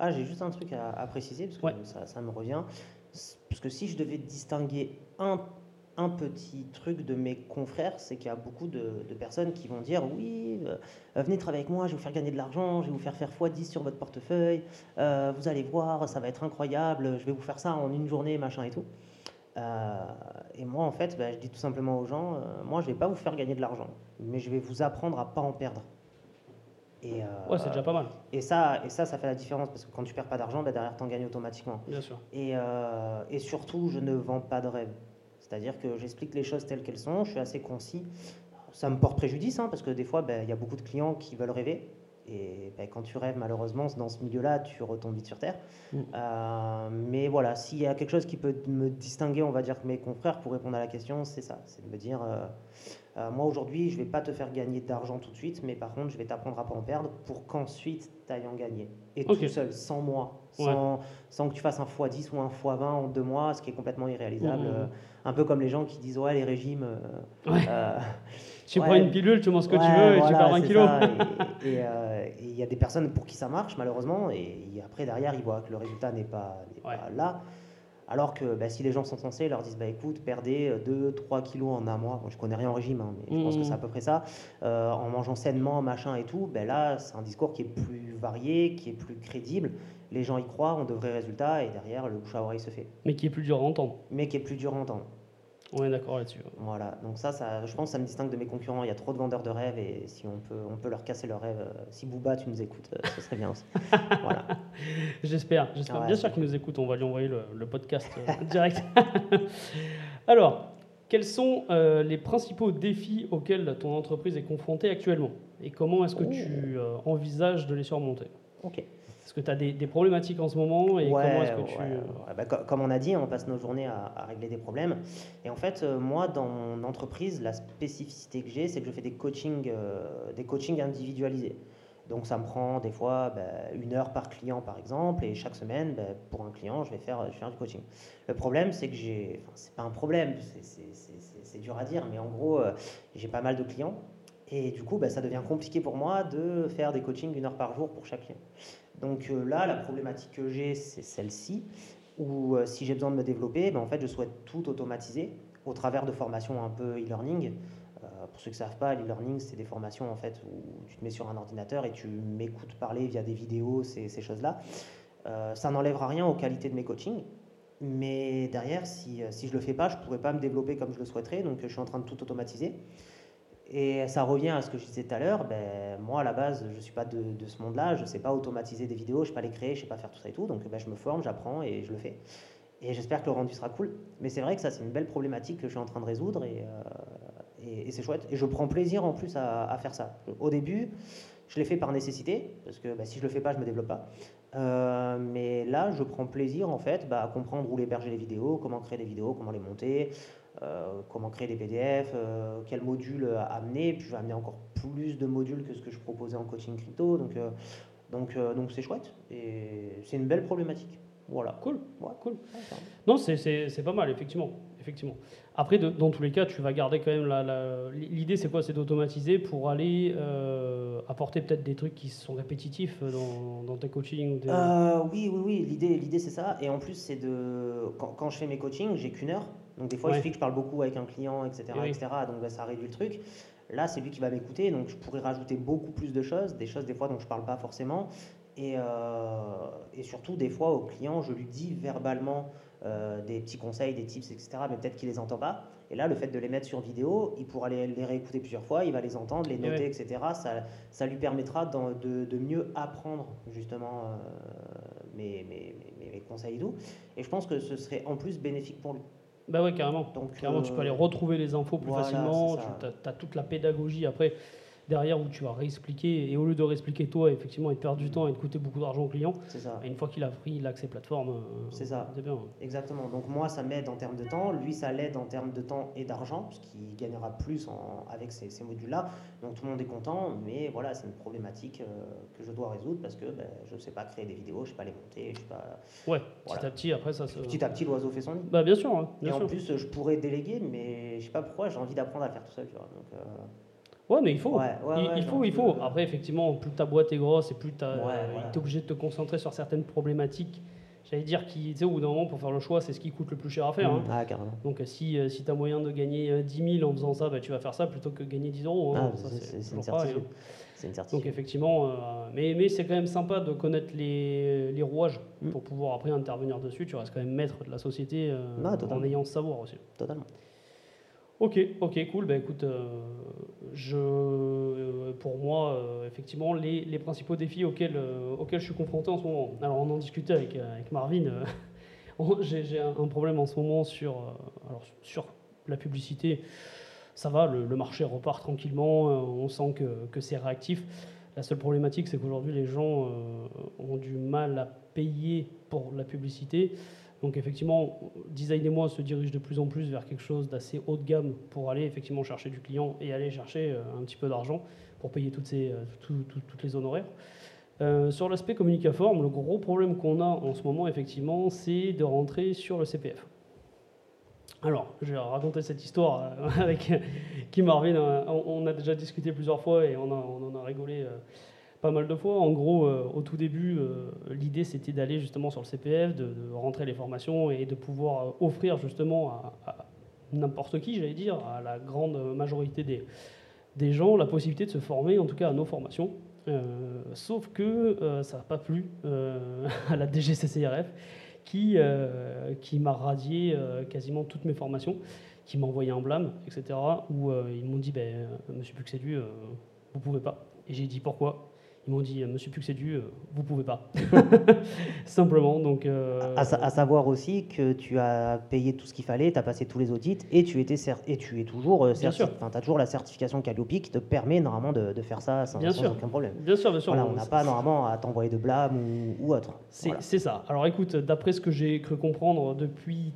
Ah, j'ai juste un truc à, préciser, parce que ça, ça me revient. Parce que si je devais distinguer un un petit truc de mes confrères, c'est qu'il y a beaucoup de, personnes qui vont dire oui, euh, venez travailler avec moi, je vais vous faire gagner de l'argent, je vais vous faire faire x10 sur votre portefeuille, euh, vous allez voir, ça va être incroyable, je vais vous faire ça en une journée, machin et tout. Euh, et moi, en fait, bah, je dis tout simplement aux gens, moi, je vais pas vous faire gagner de l'argent, mais je vais vous apprendre à pas en perdre.
Et, ouais, c'est déjà pas mal.
Et ça, et ça, ça fait la différence parce que quand tu perds pas d'argent, bah, derrière, tu en gagnes automatiquement.
Bien sûr.
Et, et surtout, je ne vends pas de rêve. C'est-à-dire que j'explique les choses telles qu'elles sont, je suis assez concis. Ça me porte préjudice, hein, parce que des fois, ben, il y a beaucoup de clients qui veulent rêver. Et ben, quand tu rêves, malheureusement, dans ce milieu-là, tu retombes vite sur Terre. Mm. Euh, mais voilà, s'il y a quelque chose qui peut me distinguer, on va dire, que mes confrères, pour répondre à la question, c'est ça. C'est de me dire, euh, euh, moi aujourd'hui, je ne vais pas te faire gagner d'argent tout de suite, mais par contre, je vais t'apprendre à pas en perdre pour qu'ensuite, tu ailles en gagner. Et tout seul, sans moi, sans, sans, que tu fasses un x10 ou un x20 en deux mois, ce qui est complètement irréalisable. Mmh, mmh. un peu comme les gens qui disent, ouais, les régimes...
Euh, tu prends une pilule, tu manges ce que tu veux et tu perds un kilo.
Euh, et il y a des personnes pour qui ça marche, malheureusement, et après, derrière, ils voient que le résultat n'est pas, pas là. Alors que bah, si les gens sont censés, ils leur disent bah, écoute, perdez 2-3 kilos en un mois. Bon, je connais rien en régime, hein, mais je pense que c'est à mmh. peu près ça. Euh, en mangeant sainement, machin et tout, ben là, c'est un discours qui est plus varié, qui est plus crédible. Les gens y croient, ont de vrais résultats, et derrière, le bouche à oreille se fait.
Mais qui est plus dur à entendre.
Mais qui est plus dur à entendre.
On est d'accord là-dessus.
Voilà, donc ça, ça, je pense que ça me distingue de mes concurrents. Il y a trop de vendeurs de rêves et si on peut, on peut leur casser leurs rêves, euh, si Booba, tu nous écoutes, euh, ce serait bien aussi.
voilà. J'espère, j'espère bien sûr qu'il nous écoute. On va lui envoyer le, podcast euh, direct. Alors, quels sont les principaux défis auxquels ton entreprise est confrontée actuellement? Et comment est-ce que tu envisages de les surmonter?
Ok.
Que tu as des, problématiques en ce moment et comment est-ce que tu...
Bah, comme on a dit, on passe nos journées à, régler des problèmes. Et en fait, euh, moi, dans mon entreprise, la spécificité que j'ai, c'est que je fais des coachings, euh, des coachings individualisés. Donc ça me prend des fois bah, une heure par client par exemple, et chaque semaine, bah, pour un client, je vais, faire, je vais faire du coaching. Le problème, c'est que j'ai, enfin c'est pas un problème, c'est dur à dire, mais en gros, euh, j'ai pas mal de clients, et du coup, ça devient compliqué pour moi de faire des coachings une heure par jour pour chaque client. Donc euh, là, la problématique que j'ai, c'est celle-ci, où euh, si j'ai besoin de me développer, ben, en fait, je souhaite tout automatiser au travers de formations un peu e-learning. pour ceux qui ne savent pas, l'e-learning, c'est des formations en fait où tu te mets sur un ordinateur et tu m'écoutes parler via des vidéos, ces, ces choses-là. ça n'enlèvera rien aux qualités de mes coachings, mais derrière, si, si je ne le fais pas, je ne pourrais pas me développer comme je le souhaiterais, donc je suis en train de tout automatiser. Et ça revient à ce que je disais tout à l'heure, ben, moi à la base je ne suis pas de, ce monde-là, je ne sais pas automatiser des vidéos, je ne sais pas les créer, je ne sais pas faire tout ça et tout, donc ben, je me forme, j'apprends et je le fais. Et j'espère que le rendu sera cool. Mais c'est vrai que ça c'est une belle problématique que je suis en train de résoudre et, euh, c'est chouette. Et je prends plaisir en plus à, faire ça. Au début, je l'ai fait par nécessité, parce que ben, si je ne le fais pas, je ne me développe pas. Euh, mais là, je prends plaisir en fait bah, à comprendre où héberger les vidéos, comment créer des vidéos, comment les monter, euh, comment créer des PDF, euh, quel module amener. Puis je vais amener encore plus de modules que ce que je proposais en coaching crypto. Donc, euh, donc, donc c'est chouette et c'est une belle problématique. Voilà.
Cool. cool. Non, c'est pas mal, effectivement. effectivement. Après, dans tous les cas, tu vas garder quand même la. L'idée, c'est quoi? C'est d'automatiser pour aller apporter peut-être des trucs qui sont répétitifs dans, dans tes coachings
Oui, oui, oui. L'idée, c'est ça. Et en plus, c'est de. Quand, quand, je fais mes coachings, j'ai qu'une heure. Donc des fois, il suffit que je parle beaucoup avec un client, etc. etc. donc bah, ça réduit le truc. Là, c'est lui qui va m'écouter, donc je pourrais rajouter beaucoup plus de choses, des choses des fois dont je ne parle pas forcément. Et, euh, et, surtout, des fois, au client, je lui dis verbalement euh, des petits conseils, des tips, etc. Mais peut-être qu'il ne les entend pas. Et là, le fait de les mettre sur vidéo, il pourra les, les réécouter plusieurs fois, il va les entendre, les noter, etc. Ça, ça, lui permettra de, de, mieux apprendre justement euh, mes, mes, mes, conseils et tout. Et je pense que ce serait en plus bénéfique pour lui.
Bah ouais, carrément. Donc, carrément, tu peux aller euh, retrouver les infos plus facilement. Tu as, toute la pédagogie après derrière où tu vas réexpliquer. Et au lieu de réexpliquer toi, effectivement, il perd du temps et de coûter beaucoup d'argent au client.
C'est ça.
Et une fois qu'il a pris l'accès plateforme, euh,
c'est ça. C'est bien. Exactement. Donc moi, ça m'aide en termes de temps. Lui, ça l'aide en termes de temps et d'argent, puisqu'il gagnera plus en, avec ces, ces modules-là. Donc tout le monde est content. Mais voilà, c'est une problématique euh, que je dois résoudre parce que ben, je ne sais pas créer des vidéos, je ne sais pas les monter. Je sais pas...
Ouais, petit à petit, après ça se...
Petit à petit, l'oiseau fait son nid.
Bah, bien sûr. Hein,
et en plus, je pourrais déléguer, mais je ne sais pas pourquoi, j'ai envie d'apprendre à faire tout seul. Tu vois. Donc, euh,
Ouais, mais il faut. il, faut, il faut. Après, effectivement, plus ta boîte est grosse et plus tu es obligé de te concentrer sur certaines problématiques. J'allais dire qui, au bout d'un moment, pour faire le choix, c'est ce qui coûte le plus cher à faire. Hein.
Mmh. Ah, carrément.
Donc, si, euh, si tu as moyen de gagner 10 euh, 000 en faisant ça, bah, tu vas faire ça plutôt que gagner 10 euros.
Hein. Ah, c'est une, certitude.
Donc, effectivement, euh, mais, mais c'est quand même sympa de connaître les, les rouages mmh. pour pouvoir après intervenir dessus. Tu restes quand même maître de la société ah, en ayant ce savoir aussi.
Totalement.
Ok, ok, cool. Ben écoute, euh, je, euh, pour moi, euh, effectivement, les, principaux défis auxquels, auxquels je suis confronté en ce moment. Alors, on en discutait avec, Marvin. J'ai un problème en ce moment sur, alors, sur la publicité. Ça va, le, marché repart tranquillement. On sent que, que c'est réactif. La seule problématique, c'est qu'aujourd'hui, les gens ont du mal à payer pour la publicité. Donc effectivement, Design et moi se dirige de plus en plus vers quelque chose d'assez haut de gamme pour aller effectivement chercher du client et aller chercher euh, un petit peu d'argent pour payer toutes, ces, euh, toutes les honoraires. Euh, sur l'aspect communicaforme, le gros problème qu'on a en ce moment, effectivement, c'est de rentrer sur le CPF. Alors, je vais raconter cette histoire avec Kim Marvin. On a déjà discuté plusieurs fois et on, on en a rigolé pas mal de fois. En gros, euh, au tout début, euh, l'idée c'était d'aller justement sur le CPF, de, rentrer les formations et de pouvoir euh, offrir justement à, n'importe qui, j'allais dire, à la grande majorité des, des gens, la possibilité de se former, en tout cas à nos formations. sauf que ça n'a pas plu à la DGCCRF qui, qui m'a radié quasiment toutes mes formations, qui m'a envoyé un blâme, etc. Où ils m'ont dit, ben, Monsieur Puxédu, vous pouvez pas. Et j'ai dit pourquoi? Ils m'ont dit, Monsieur Puxédu, euh, vous pouvez pas. Simplement. Donc,
euh, à, savoir aussi que tu as payé tout ce qu'il fallait, tu as passé tous les audits et tu, étais et tu es toujours euh, certifié. Enfin, tu as toujours la certification Calliope qui te permet normalement de, de faire ça sans, aucun problème.
Bien sûr, bien sûr.
on n'a pas normalement à t'envoyer de blâme ou, ou autre.
C'est ça. Alors écoute, d'après ce que j'ai cru comprendre, depuis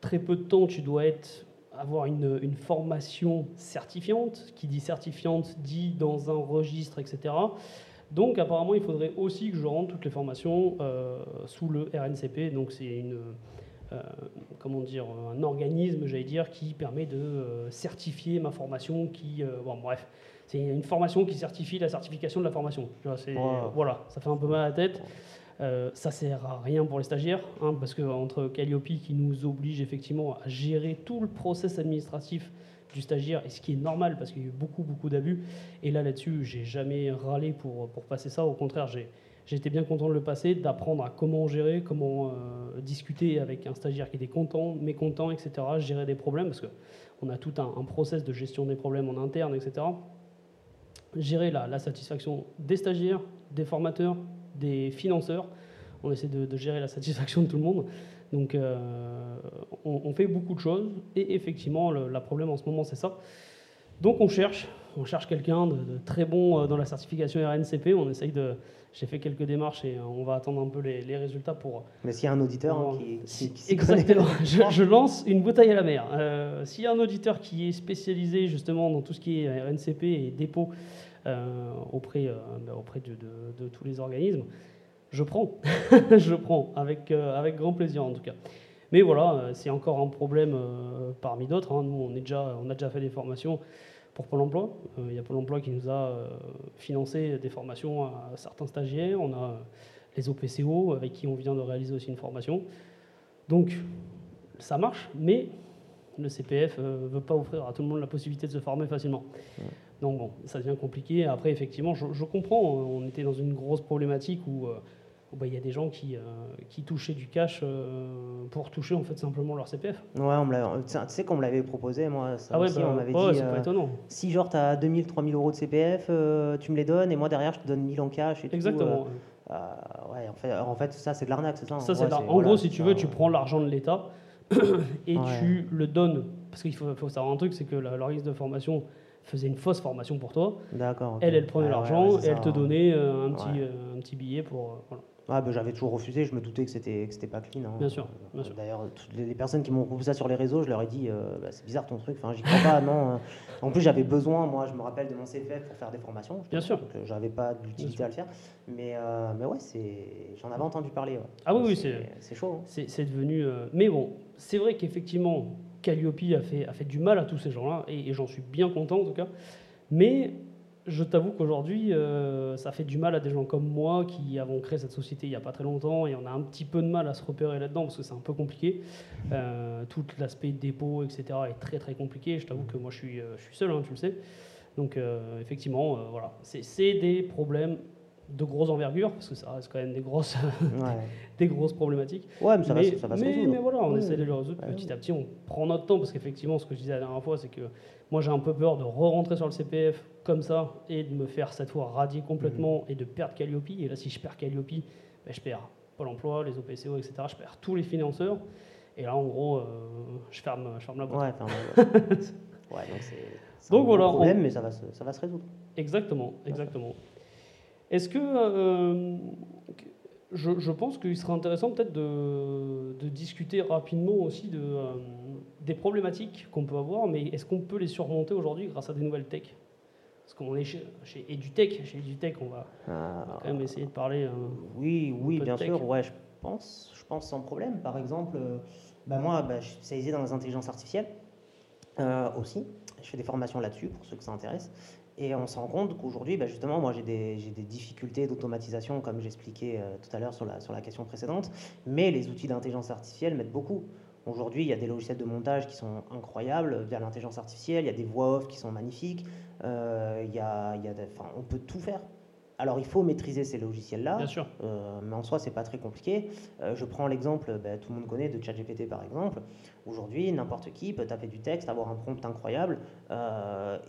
très peu de temps, tu dois être avoir une, une, formation certifiante. Qui dit certifiante dit dans un registre, etc. Donc apparemment, il faudrait aussi que je rentre toutes les formations euh, sous le RNCP. Donc c'est une, euh, comment dire, un organisme, j'allais dire, qui permet de euh, certifier ma formation. Qui, bon, bref, c'est une formation qui certifie la certification de la formation. Voilà, ça fait un peu mal à la tête. ça sert à rien pour les stagiaires, hein, parce que entre Calliope qui nous oblige effectivement à gérer tout le process administratif du stagiaire, et ce qui est normal parce qu'il y a eu beaucoup, beaucoup d'abus. Et là, là-dessus, j'ai jamais râlé pour, pour passer ça. Au contraire, j'ai J'étais bien content de le passer, d'apprendre à comment gérer, comment euh, discuter avec un stagiaire qui était content, mécontent, etc., gérer des problèmes, parce qu'on a tout un, process de gestion des problèmes en interne, etc. Gérer la, la, satisfaction des stagiaires, des formateurs, des financeurs. On essaie de, gérer la satisfaction de tout le monde. Donc euh, on, fait beaucoup de choses, et effectivement, le la problème en ce moment, c'est ça. Donc on cherche, on cherche quelqu'un de, très bon euh, dans la certification RNCP, on essaye de j'ai fait quelques démarches et euh, on va attendre un peu les, résultats pour.
Mais s'il y a un auditeur hein, qui,
Exactement, je, lance une bouteille à la mer. Euh, s'il y a un auditeur qui est spécialisé justement dans tout ce qui est RNCP et dépôt euh, auprès, auprès de, tous les organismes, je prends. je prends, avec, avec grand plaisir en tout cas. Mais voilà, c'est encore un problème parmi d'autres. Hein. Nous, on, est déjà, on a déjà fait des formations pour Pôle emploi. Euh, il y a Pôle emploi qui nous a euh, financé des formations à certains stagiaires. On a les OPCO avec qui on vient de réaliser aussi une formation. Donc ça marche, mais le CPF ne euh, veut pas offrir à tout le monde la possibilité de se former facilement. Donc bon, ça devient compliqué. Après, effectivement, je, je comprends, on était dans une grosse problématique où bah, il y a des gens qui, euh, qui touchaient du cash euh, pour toucher en fait simplement leur CPF.
Ouais, on tu sais qu'on me l'avait proposé, moi.
Ça ah ouais, bah,
on
m'avait dit. Pas euh, étonnant.
Si genre tu as 2000, 3000 euros de CPF, tu me les donnes et moi derrière je te donne 1000 en cash et
Exactement.
Tout, ouais, en fait, en fait, ça c'est de l'arnaque, c'est ça.
ça c'est en gros, si tu veux, tu prends l'argent de l'État et tu le donnes. Parce qu'il faut, faut, savoir un truc, c'est que l'organisme de formation faisait une fausse formation pour toi.
D'accord.
Elle, elle prenait l'argent et elle te donnait un, petit, un petit billet pour. Voilà.
Ah, ben, j'avais toujours refusé, je me doutais que c'était que c'était pas clean. Hein.
Bien sûr. Bien sûr.
D'ailleurs, toutes les personnes qui m'ont proposé ça sur les réseaux, je leur ai dit euh, bah, c'est bizarre ton truc. Enfin, j'y crois pas. non. En plus, j'avais besoin, moi, je me rappelle de mon CFF pour faire des formations.
Bien sûr.
Donc, euh, j'avais pas d'utilité à le faire. Mais euh, mais ouais, c'est j'en avais entendu parler.
Ah oui, oui,
c'est c'est chaud. Hein.
C'est devenu. Mais bon, c'est vrai qu'effectivement, Calliope a fait a fait du mal à tous ces gens-là, et, et j'en suis bien content en tout cas. Mais je t'avoue qu'aujourd'hui, euh, ça fait du mal à des gens comme moi qui avons créé cette société il n'y a pas très longtemps et on a un petit peu de mal à se repérer là-dedans parce que c'est un peu compliqué. Euh, tout l'aspect dépôt, etc. est très très compliqué. Je t'avoue que moi je suis, euh, je suis seul, hein, tu le sais. Donc effectivement, voilà, c'est des problèmes de grosse envergure, parce que ça reste quand même des grosses, des grosses problématiques.
Ouais, mais ça, va, ça va se
résoudre. Mais voilà, on essaie de le résoudre petit à petit. On prend notre temps, parce qu'effectivement, ce que je disais la dernière fois, c'est que moi, j'ai un peu peur de re-rentrer sur le CPF comme ça et de me faire cette fois radier complètement mmh. et de perdre Calliope. Et là, si je perds Calliope, ben, je perds Pôle emploi, les OPCO, etc. Je perds tous les financeurs. Et là, en gros, euh, je, ferme, je ferme la boîte.
Ouais, ouais, donc c'est un voilà, problème, mais ça va, se, ça va se résoudre.
Exactement, exactement. Est-ce que euh, je, je, pense qu'il serait intéressant peut-être de, de, discuter rapidement aussi de, euh, des problématiques qu'on peut avoir, mais est-ce qu'on peut les surmonter aujourd'hui grâce à des nouvelles tech Parce qu'on est chez, chez EduTech, chez EduTech, on va, quand même essayer de parler.
oui, oui, bien sûr, ouais, je pense, je pense sans problème. Par exemple, euh, bah moi, bah, je suis spécialisé dans les intelligences artificielles euh, aussi. Je fais des formations là-dessus pour ceux que ça intéresse. Et on se rend compte qu'aujourd'hui, bah, justement, moi j'ai des, des, difficultés d'automatisation, comme j'expliquais euh, tout à l'heure sur la, sur la question précédente, mais les outils d'intelligence artificielle m'aident beaucoup. Aujourd'hui, il y a des logiciels de montage qui sont incroyables via l'intelligence artificielle, il y a des voix off qui sont magnifiques, euh, il y a, il y a on peut tout faire. Alors il faut maîtriser ces logiciels-là, euh, mais en soi c'est pas très compliqué. Euh, je prends l'exemple, bah, tout le monde connaît de ChatGPT par exemple. Aujourd'hui, n'importe qui peut taper du texte, avoir un prompt incroyable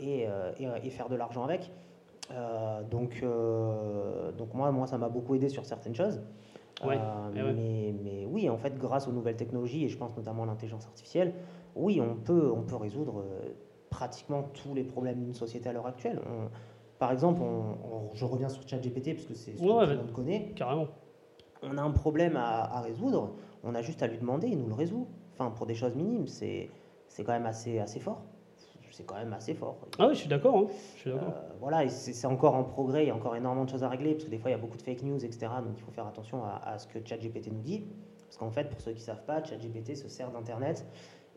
et, et, faire de l'argent avec. donc, donc moi, moi ça m'a beaucoup aidé sur certaines choses. Euh, mais, mais, oui, en fait, grâce aux nouvelles technologies, et je pense notamment à l'intelligence artificielle, oui, on peut, on peut résoudre euh, pratiquement tous les problèmes d'une société à l'heure actuelle. par exemple, je reviens sur ChatGPT parce que c'est ce que tout le monde connaît.
Carrément.
On a un problème à, à, résoudre, on a juste à lui demander, il nous le résout. Enfin, pour des choses minimes, c'est quand même assez, assez fort c'est quand même assez fort.
Ah oui, je suis d'accord. Hein.
Euh, voilà, c'est encore en progrès, il y a encore énormément de choses à régler, parce que des fois, il y a beaucoup de fake news, etc. Donc, il faut faire attention à, ce que ChatGPT nous dit. Parce qu'en fait, pour ceux qui ne savent pas, ChatGPT se sert d'Internet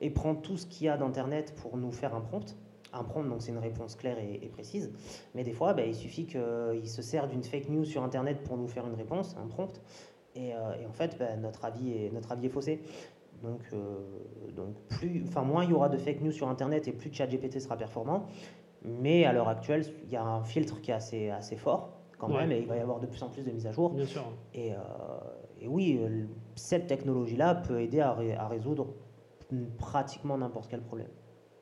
et prend tout ce qu'il y a d'Internet pour nous faire un prompt. Un prompt, donc c'est une réponse claire et, précise. Mais des fois, bah, il suffit qu'il se sert d'une fake news sur Internet pour nous faire une réponse, un prompt. Et, euh, en fait, bah, notre, avis est, notre avis est faussé. Donc, euh, donc plus, enfin, moins il y aura de fake news sur Internet et plus ChatGPT sera performant. Mais à l'heure actuelle, il y a un filtre qui est assez, assez fort quand
Ouais.
même et il va y avoir de plus en plus de mises à jour.
Bien sûr.
Et, euh, et oui, euh, cette technologie-là peut aider à, ré- à résoudre pratiquement n'importe quel problème.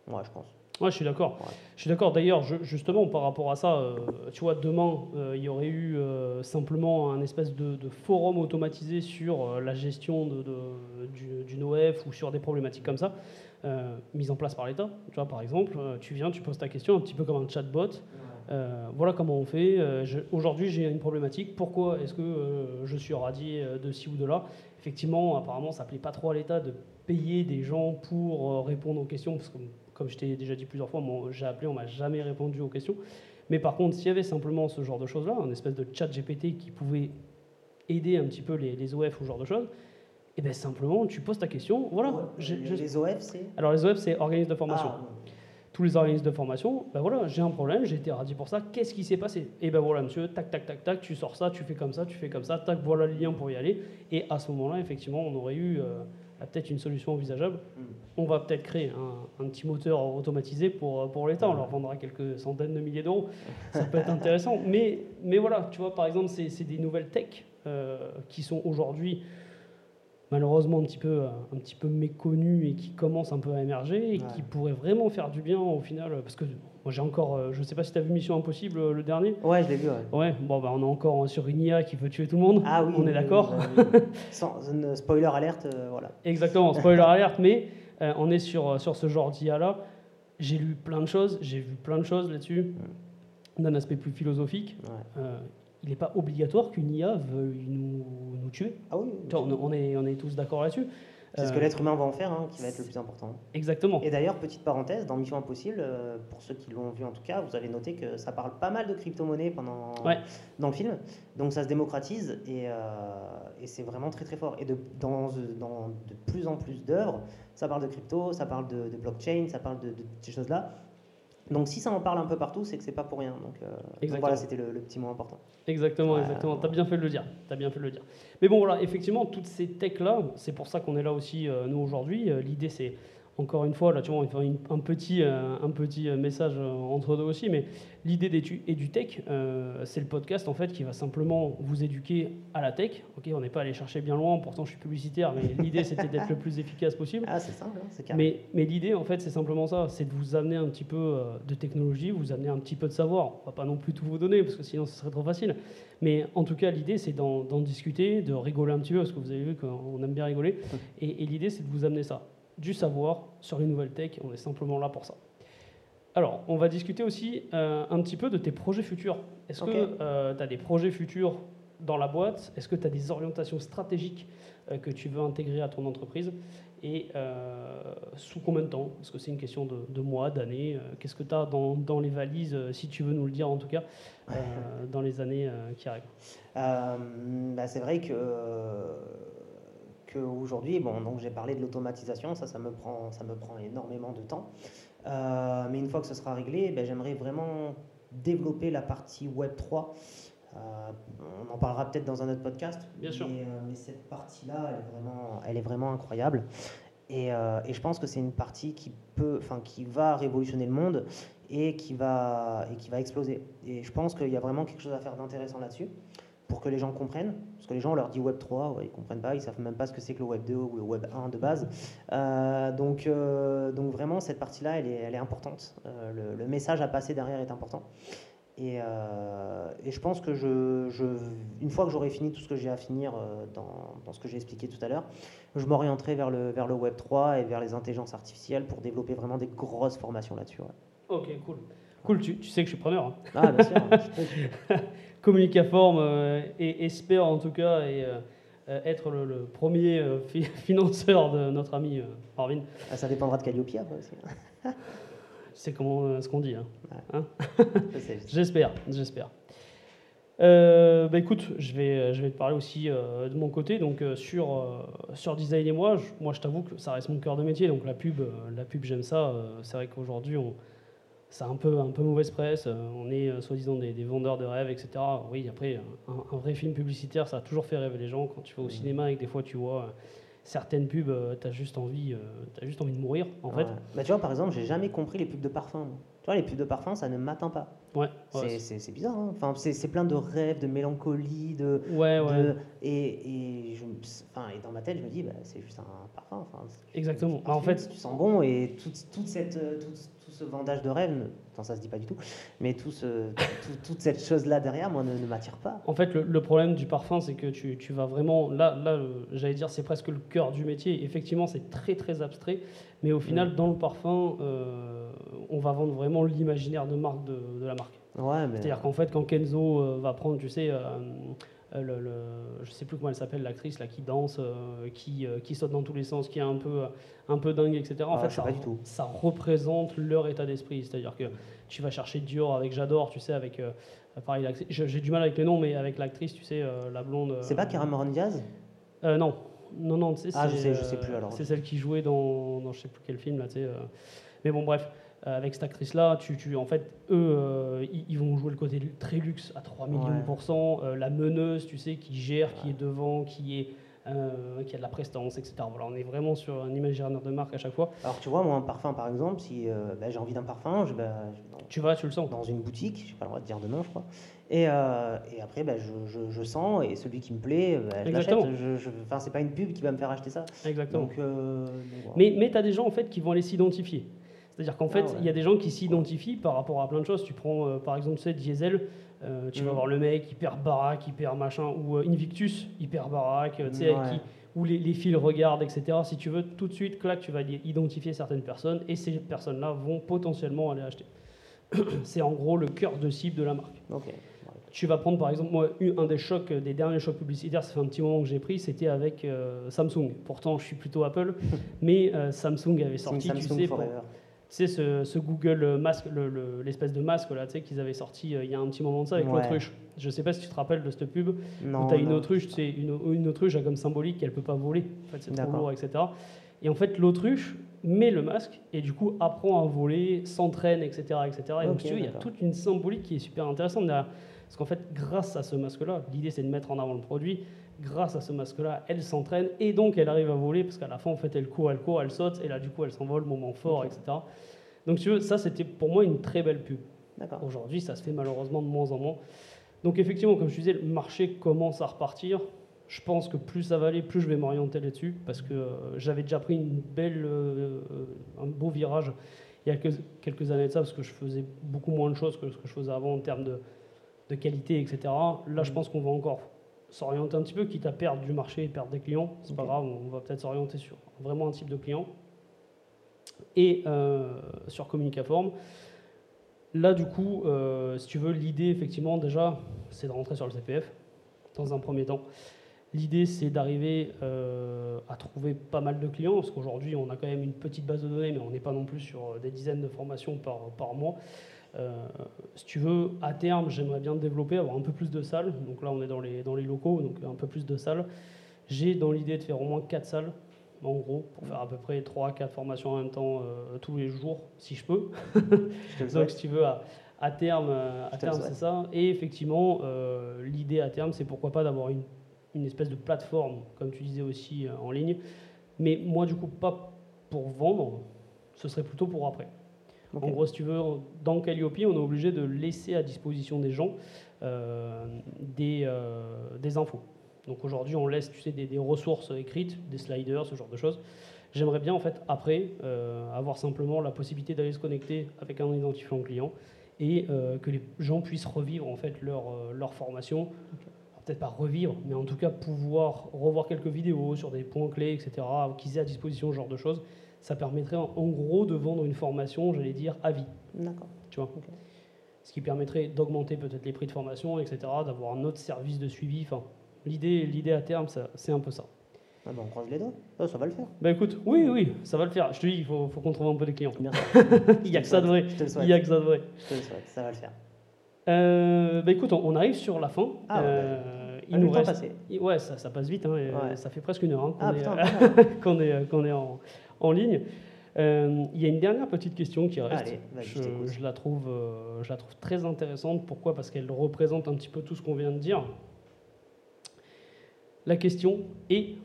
Moi, je pense.
Ouais, je suis d'accord.
Ouais.
Je suis d'accord. D'ailleurs, justement, par rapport à ça, euh, tu vois, demain, euh, il y aurait eu euh, simplement un espèce de, de forum automatisé sur la gestion de, de- du- d'une OF ou sur des problématiques comme ça, mise en place par l'État. Tu vois, par exemple, tu viens, tu poses ta question, un petit peu comme un chatbot. Voilà comment on fait. Aujourd'hui, j'ai une problématique. Pourquoi est-ce que je suis radié de ci ou de là? Effectivement, apparemment, ça plaît pas trop à l'État de payer des gens pour répondre aux questions, parce que, comme je t'ai déjà dit plusieurs fois, j'ai appelé, on m'a jamais répondu aux questions. Mais par contre, s'il y avait simplement ce genre de choses-là, un espèce de chat GPT qui pouvait aider un petit peu les, les OF ou ce genre de choses, et bien simplement, tu poses ta question. Voilà.
Ouais, les, OF, c'est
Alors, les OF, c'est organismes de formation
Ah,
tous les organismes de formation, ben voilà, j'ai un problème, j'ai été radié pour ça, qu'est-ce qui s'est passé? Et ben voilà, monsieur, tac, tac, tac, tac, tu sors ça, tu fais comme ça, tu fais comme ça, tac, voilà le lien pour y aller. Et à ce moment-là, effectivement, on aurait eu euh, peut-être une solution envisageable.
Mm.
On va peut-être créer un, un petit moteur automatisé pour, pour l'État, on leur vendra quelques centaines de milliers d'euros, ça peut être intéressant. Mais, mais voilà, tu vois, par exemple, c'est des nouvelles tech euh, qui sont aujourd'hui malheureusement un petit peu, euh, un petit peu méconnues et qui commencent un peu à émerger et
Ouais.
qui pourraient vraiment faire du bien au final. Parce que j'ai encore, euh, je sais pas si tu as vu Mission Impossible euh, le dernier.
Ouais, je l'ai vu. ouais.
Ouais, bon bah on est encore sur une IA qui veut tuer tout le monde.
Ah oui,
on est
oui,
d'accord.
oui. Sans une spoiler alerte, euh, voilà.
Exactement, spoiler alerte, mais euh, on est sur, euh, sur ce genre d'IA là. J'ai lu plein de choses, j'ai vu plein de choses là-dessus, d'un aspect plus philosophique.
Ouais.
Euh, il n'est pas obligatoire qu'une IA veuille nous, nous tuer.
Ah oui,
on est, on est tous d'accord là-dessus.
C'est ce
Euh,
que l'être humain va en faire hein, qui va être le plus important.
Exactement.
Et d'ailleurs, petite parenthèse, dans Mission Impossible, euh, pour ceux qui l'ont vu en tout cas, vous avez noté que ça parle pas mal de crypto-monnaie pendant
Ouais.
dans le film. Donc ça se démocratise et, euh, et c'est vraiment très très fort. Et de, dans, dans de plus en plus d'œuvres, ça parle de crypto, ça parle de, de blockchain, ça parle de, de ces choses-là. Donc si ça en parle un peu partout, c'est que c'est pas pour rien. Donc, euh, donc voilà, c'était le, le petit mot important.
Exactement, exactement. T'as bien fait de le dire. T'as bien fait de le dire. Mais bon, voilà, effectivement, toutes ces techs-là, c'est pour ça qu'on est là aussi, euh, nous, aujourd'hui. Euh, L'idée, c'est, encore une fois, là, tu vois, un petit, euh, un petit euh, message euh, entre deux aussi, mais l'idée d'Edu EduTech, euh, c'est le podcast, en fait, qui va simplement vous éduquer à la tech. Ok, on n'est pas allé chercher bien loin, pourtant je suis publicitaire, mais l'idée, c'était d'être le plus efficace possible.
Ah, c'est simple, hein, c'est.
Mais, mais l'idée, en fait, c'est simplement ça, c'est de vous amener un petit peu de technologie, vous amener un petit peu de savoir. On va pas non plus tout vous donner, parce que sinon, ce serait trop facile. Mais en tout cas, l'idée, c'est d'en d'en discuter, de rigoler un petit peu, parce que vous avez vu qu'on aime bien rigoler. Et, et l'idée, c'est de vous amener ça, du savoir sur les nouvelles tech. On est simplement là pour ça. Alors, on va discuter aussi euh, un petit peu de tes projets futurs. Est-ce que tu as des projets futurs dans la boîte? Est-ce que tu as des orientations stratégiques euh, que tu veux intégrer à ton entreprise? Et euh, sous combien de temps? Est-ce que c'est une question de, de mois, d'années Euh, Qu'est-ce que tu as dans, dans les valises, euh, si tu veux nous le dire en tout cas, euh, dans les années euh, qui arrivent?
Euh, bah, c'est vrai que qu'aujourd'hui, bon, donc j'ai parlé de l'automatisation, ça, ça me prend, ça me prend énormément de temps. Euh, mais une fois que ce sera réglé, ben, j'aimerais vraiment développer la partie Web 3. Euh, on en parlera peut-être dans un autre podcast.
Bien sûr.
Mais, euh, mais cette partie-là, elle est vraiment, elle est vraiment incroyable. Et, et je pense que c'est une partie qui peut, enfin, qui va révolutionner le monde et qui va, et qui va exploser. Et je pense qu'il y a vraiment quelque chose à faire d'intéressant là-dessus pour que les gens comprennent. Parce que les gens, on leur dit Web 3, ouais, ils comprennent pas, ils savent même pas ce que c'est que le Web 2 ou le Web 1 de base. Euh, donc, euh, donc vraiment, cette partie-là, elle est, elle est importante. Euh, le, le message à passer derrière est important. Et, et je pense que je, je, une fois que j'aurai fini tout ce que j'ai à finir dans, dans ce que j'ai expliqué tout à l'heure, je m'orienterai vers le, vers le Web 3 et vers les intelligences artificielles pour développer vraiment des grosses formations là-dessus. ouais.
Ok, cool. Cool, tu, tu sais que je suis preneur. hein.
Ah, bien sûr.
Communicaform euh, et espère en tout cas et, euh, euh, être le, le premier fi- financeur de notre ami Marvin.
Ah, ça dépendra de Calliope après aussi.
C'est comment ce qu'on dit. hein.
Sais.
J'espère, j'espère. Euh, bah écoute, je vais, je vais te parler aussi euh, de mon côté. Donc euh, sur, sur design et moi, je, moi je t'avoue que ça reste mon cœur de métier. Donc la pub, la pub j'aime ça. C'est vrai qu'aujourd'hui, on, ça a un peu, un peu mauvaise presse. Euh, on est euh, soi-disant des, des vendeurs de rêves, etc. Oui, après, un, un vrai film publicitaire, ça a toujours fait rêver les gens. Quand tu vas au cinéma et que des fois tu vois euh, certaines pubs, tu as juste envie, as juste envie de mourir en fait.
Bah, tu vois, par exemple, j'ai jamais compris les pubs de parfum. Tu vois, les pubs de parfum, ça ne m'atteint pas.
Ouais.
c'est bizarre. Hein. enfin, c'est plein de rêves, de mélancolie, de.
Ouais, ouais.
et, et, je, enfin, et dans ma tête, je me dis, bah, c'est juste un parfum. Enfin,
Exactement. Bah, en fait,
tu sens bon et toute, toute cette, ce vendage de rêve, ça ça se dit pas du tout, mais tout ce, toute cette chose-là derrière, moi, ne, m'attire pas.
En fait, le, problème du parfum, c'est que tu, tu, vas vraiment, là, là j'allais dire, c'est presque le cœur du métier. Effectivement, c'est très, très abstrait, mais au final, mm. dans le parfum, euh, on va vendre vraiment l'imaginaire de marque de, de la marque.
Ouais,
mais... C'est-à-dire qu'en fait, quand Kenzo euh, va prendre, tu sais, euh, euh, le, le, je sais plus comment elle s'appelle, l'actrice là qui danse, euh, qui, euh, qui saute dans tous les sens, qui est un peu, un peu dingue, etc. En
ah, fait, ça,
ça, représente leur état d'esprit. C'est-à-dire que tu vas chercher Dior avec J'adore, tu sais, avec pareil, j'ai du mal avec les noms, mais avec l'actrice, tu sais, la blonde.
C'est pas Cameron Diaz
Non, non, non, tu
sais, ah, je sais, je sais plus alors.
C'est celle qui jouait dans, dans je sais plus quel film là, tu sais. mais bon, bref. Euh, avec cette actrice-là, tu, tu, en fait, eux, euh, ils, vont jouer le côté très luxe à 3 millions de pourcents. Euh, la meneuse, tu sais, qui gère, qui est devant, qui est qui a de la prestance, etc. Voilà, on est vraiment sur un imaginaire de marque à chaque fois.
Alors tu vois, moi, un parfum, par exemple, si bah, j'ai envie d'un parfum, je, bah,
tu vas, tu le sens.
Dans une boutique, je n'ai pas le droit de dire de nom, je crois. Et, et après, bah, je, je, sens, et celui qui me plaît, bah, je l'achète. Enfin, c'est pas une pub qui va me faire acheter ça.
Exactement. Donc, Mais, mais tu as des gens, en fait, qui vont aller s'identifier. C'est-à-dire qu'en fait, ah il y a des gens qui s'identifient par rapport à plein de choses. Tu prends euh, par exemple, tu sais, Diesel, euh, tu vas mm. voir le mec hyper baraque, hyper machin, ou euh, Invictus, hyper baraque, tu sais, qui, où les, fils regardent, etc. Si tu veux, tout de suite, clac, tu vas identifier certaines personnes et ces personnes-là vont potentiellement aller acheter. C'est en gros le cœur de cible de la marque. Tu vas prendre par exemple, moi, un des chocs, des derniers chocs publicitaires, ça fait un petit moment que j'ai pris, c'était avec Samsung. Pourtant, je suis plutôt Apple, mais Samsung avait sorti, tu sais, c'est ce, Google masque, l'espèce de masque là, qu'ils avaient sorti euh, il y a un petit moment de ça avec l'autruche. Je sais pas si tu te rappelles de cette pub
non,
où tu as une autruche, c'est une, une, autruche a comme symbolique qu'elle peut pas voler, en fait, c'est trop lourd, etc. Et en fait, l'autruche met le masque et du coup apprend à voler, s'entraîne, etc., etc. Et donc, il y a toute une symbolique qui est super intéressante. Parce qu'en fait, grâce à ce masque-là, l'idée c'est de mettre en avant le produit, grâce à ce masque-là, elle s'entraîne et donc elle arrive à voler parce qu'à la fin, en fait, elle court, elle court, elle saute et là, du coup, elle s'envole, moment fort, etc. Donc, tu veux, ça, c'était pour moi une très belle pub. Aujourd'hui, ça se fait malheureusement de moins en moins. Donc, effectivement, comme je disais, le marché commence à repartir. Je pense que plus ça va aller, plus je vais m'orienter là-dessus parce que euh, j'avais déjà pris une belle, euh, un beau virage il y a quelques années de ça parce que je faisais beaucoup moins de choses que ce que je faisais avant en termes de, de qualité, etc. Là, je mm. pense qu'on va encore s'orienter un petit peu, quitte à perdre du marché et perdre des clients. C'est pas grave, on va peut-être s'orienter sur vraiment un type de client. Et euh, sur Communicaform, là du coup, euh, si tu veux, l'idée effectivement déjà, c'est de rentrer sur le CPF dans un premier temps. L'idée, c'est d'arriver euh, à trouver pas mal de clients, parce qu'aujourd'hui, on a quand même une petite base de données, mais on n'est pas non plus sur des dizaines de formations par, par mois. Euh, si tu veux, à terme, j'aimerais bien développer, avoir un peu plus de salles. Donc là, on est dans les, dans les locaux, donc un peu plus de salles. J'ai dans l'idée de faire au moins 4 salles, en gros, pour faire à peu près 3-4 formations en même temps euh, tous les jours, si je peux. donc si tu veux, à, à terme, euh, à terme c'est ça. Et effectivement, l'idée à terme, c'est pourquoi pas d'avoir une, une, espèce de plateforme, comme tu disais aussi, en ligne. Mais moi, du coup, pas pour vendre, ce serait plutôt pour après. En gros, si tu veux, dans Calliope, on est obligé de laisser à disposition des gens euh, des, euh, des, infos. Donc aujourd'hui, on laisse tu sais, des, ressources écrites, des sliders, ce genre de choses. J'aimerais bien, en fait, après, euh, avoir simplement la possibilité d'aller se connecter avec un identifiant client et que les gens puissent revivre, en fait, leur, leur formation. Peut-être pas revivre, mais en tout cas pouvoir revoir quelques vidéos sur des points clés, etc., qu'ils aient à disposition ce genre de choses ça permettrait en, gros de vendre une formation, j'allais dire, à vie.
D'accord.
Tu vois Ce qui permettrait d'augmenter peut-être les prix de formation, etc., d'avoir un autre service de suivi. Enfin, l'idée, l'idée à terme, c'est un peu ça.
Ah ben on croise les doigts, oh, ça va le faire.
Bah écoute, oui, oui, ça va le faire. Je te dis, il faut, faut qu'on trouve un peu de clients.
Bien
il n'y a que ça de vrai. Il y a que ça de vrai.
Je te le souhaite, ça va le faire.
Euh, bah écoute, on, arrive sur la fin.
Ah,
euh,
il nous reste. Passé.
Ouais, ça, ça, passe vite. Hein,
ouais.
Ça fait presque une heure hein, qu'on
ah,
est, qu'on est, qu'on est en, en ligne. Euh, il y a une dernière petite question qui reste. je, la trouve, euh, je la trouve très intéressante. Pourquoi? Parce qu'elle représente un petit peu tout ce qu'on vient de dire. La question est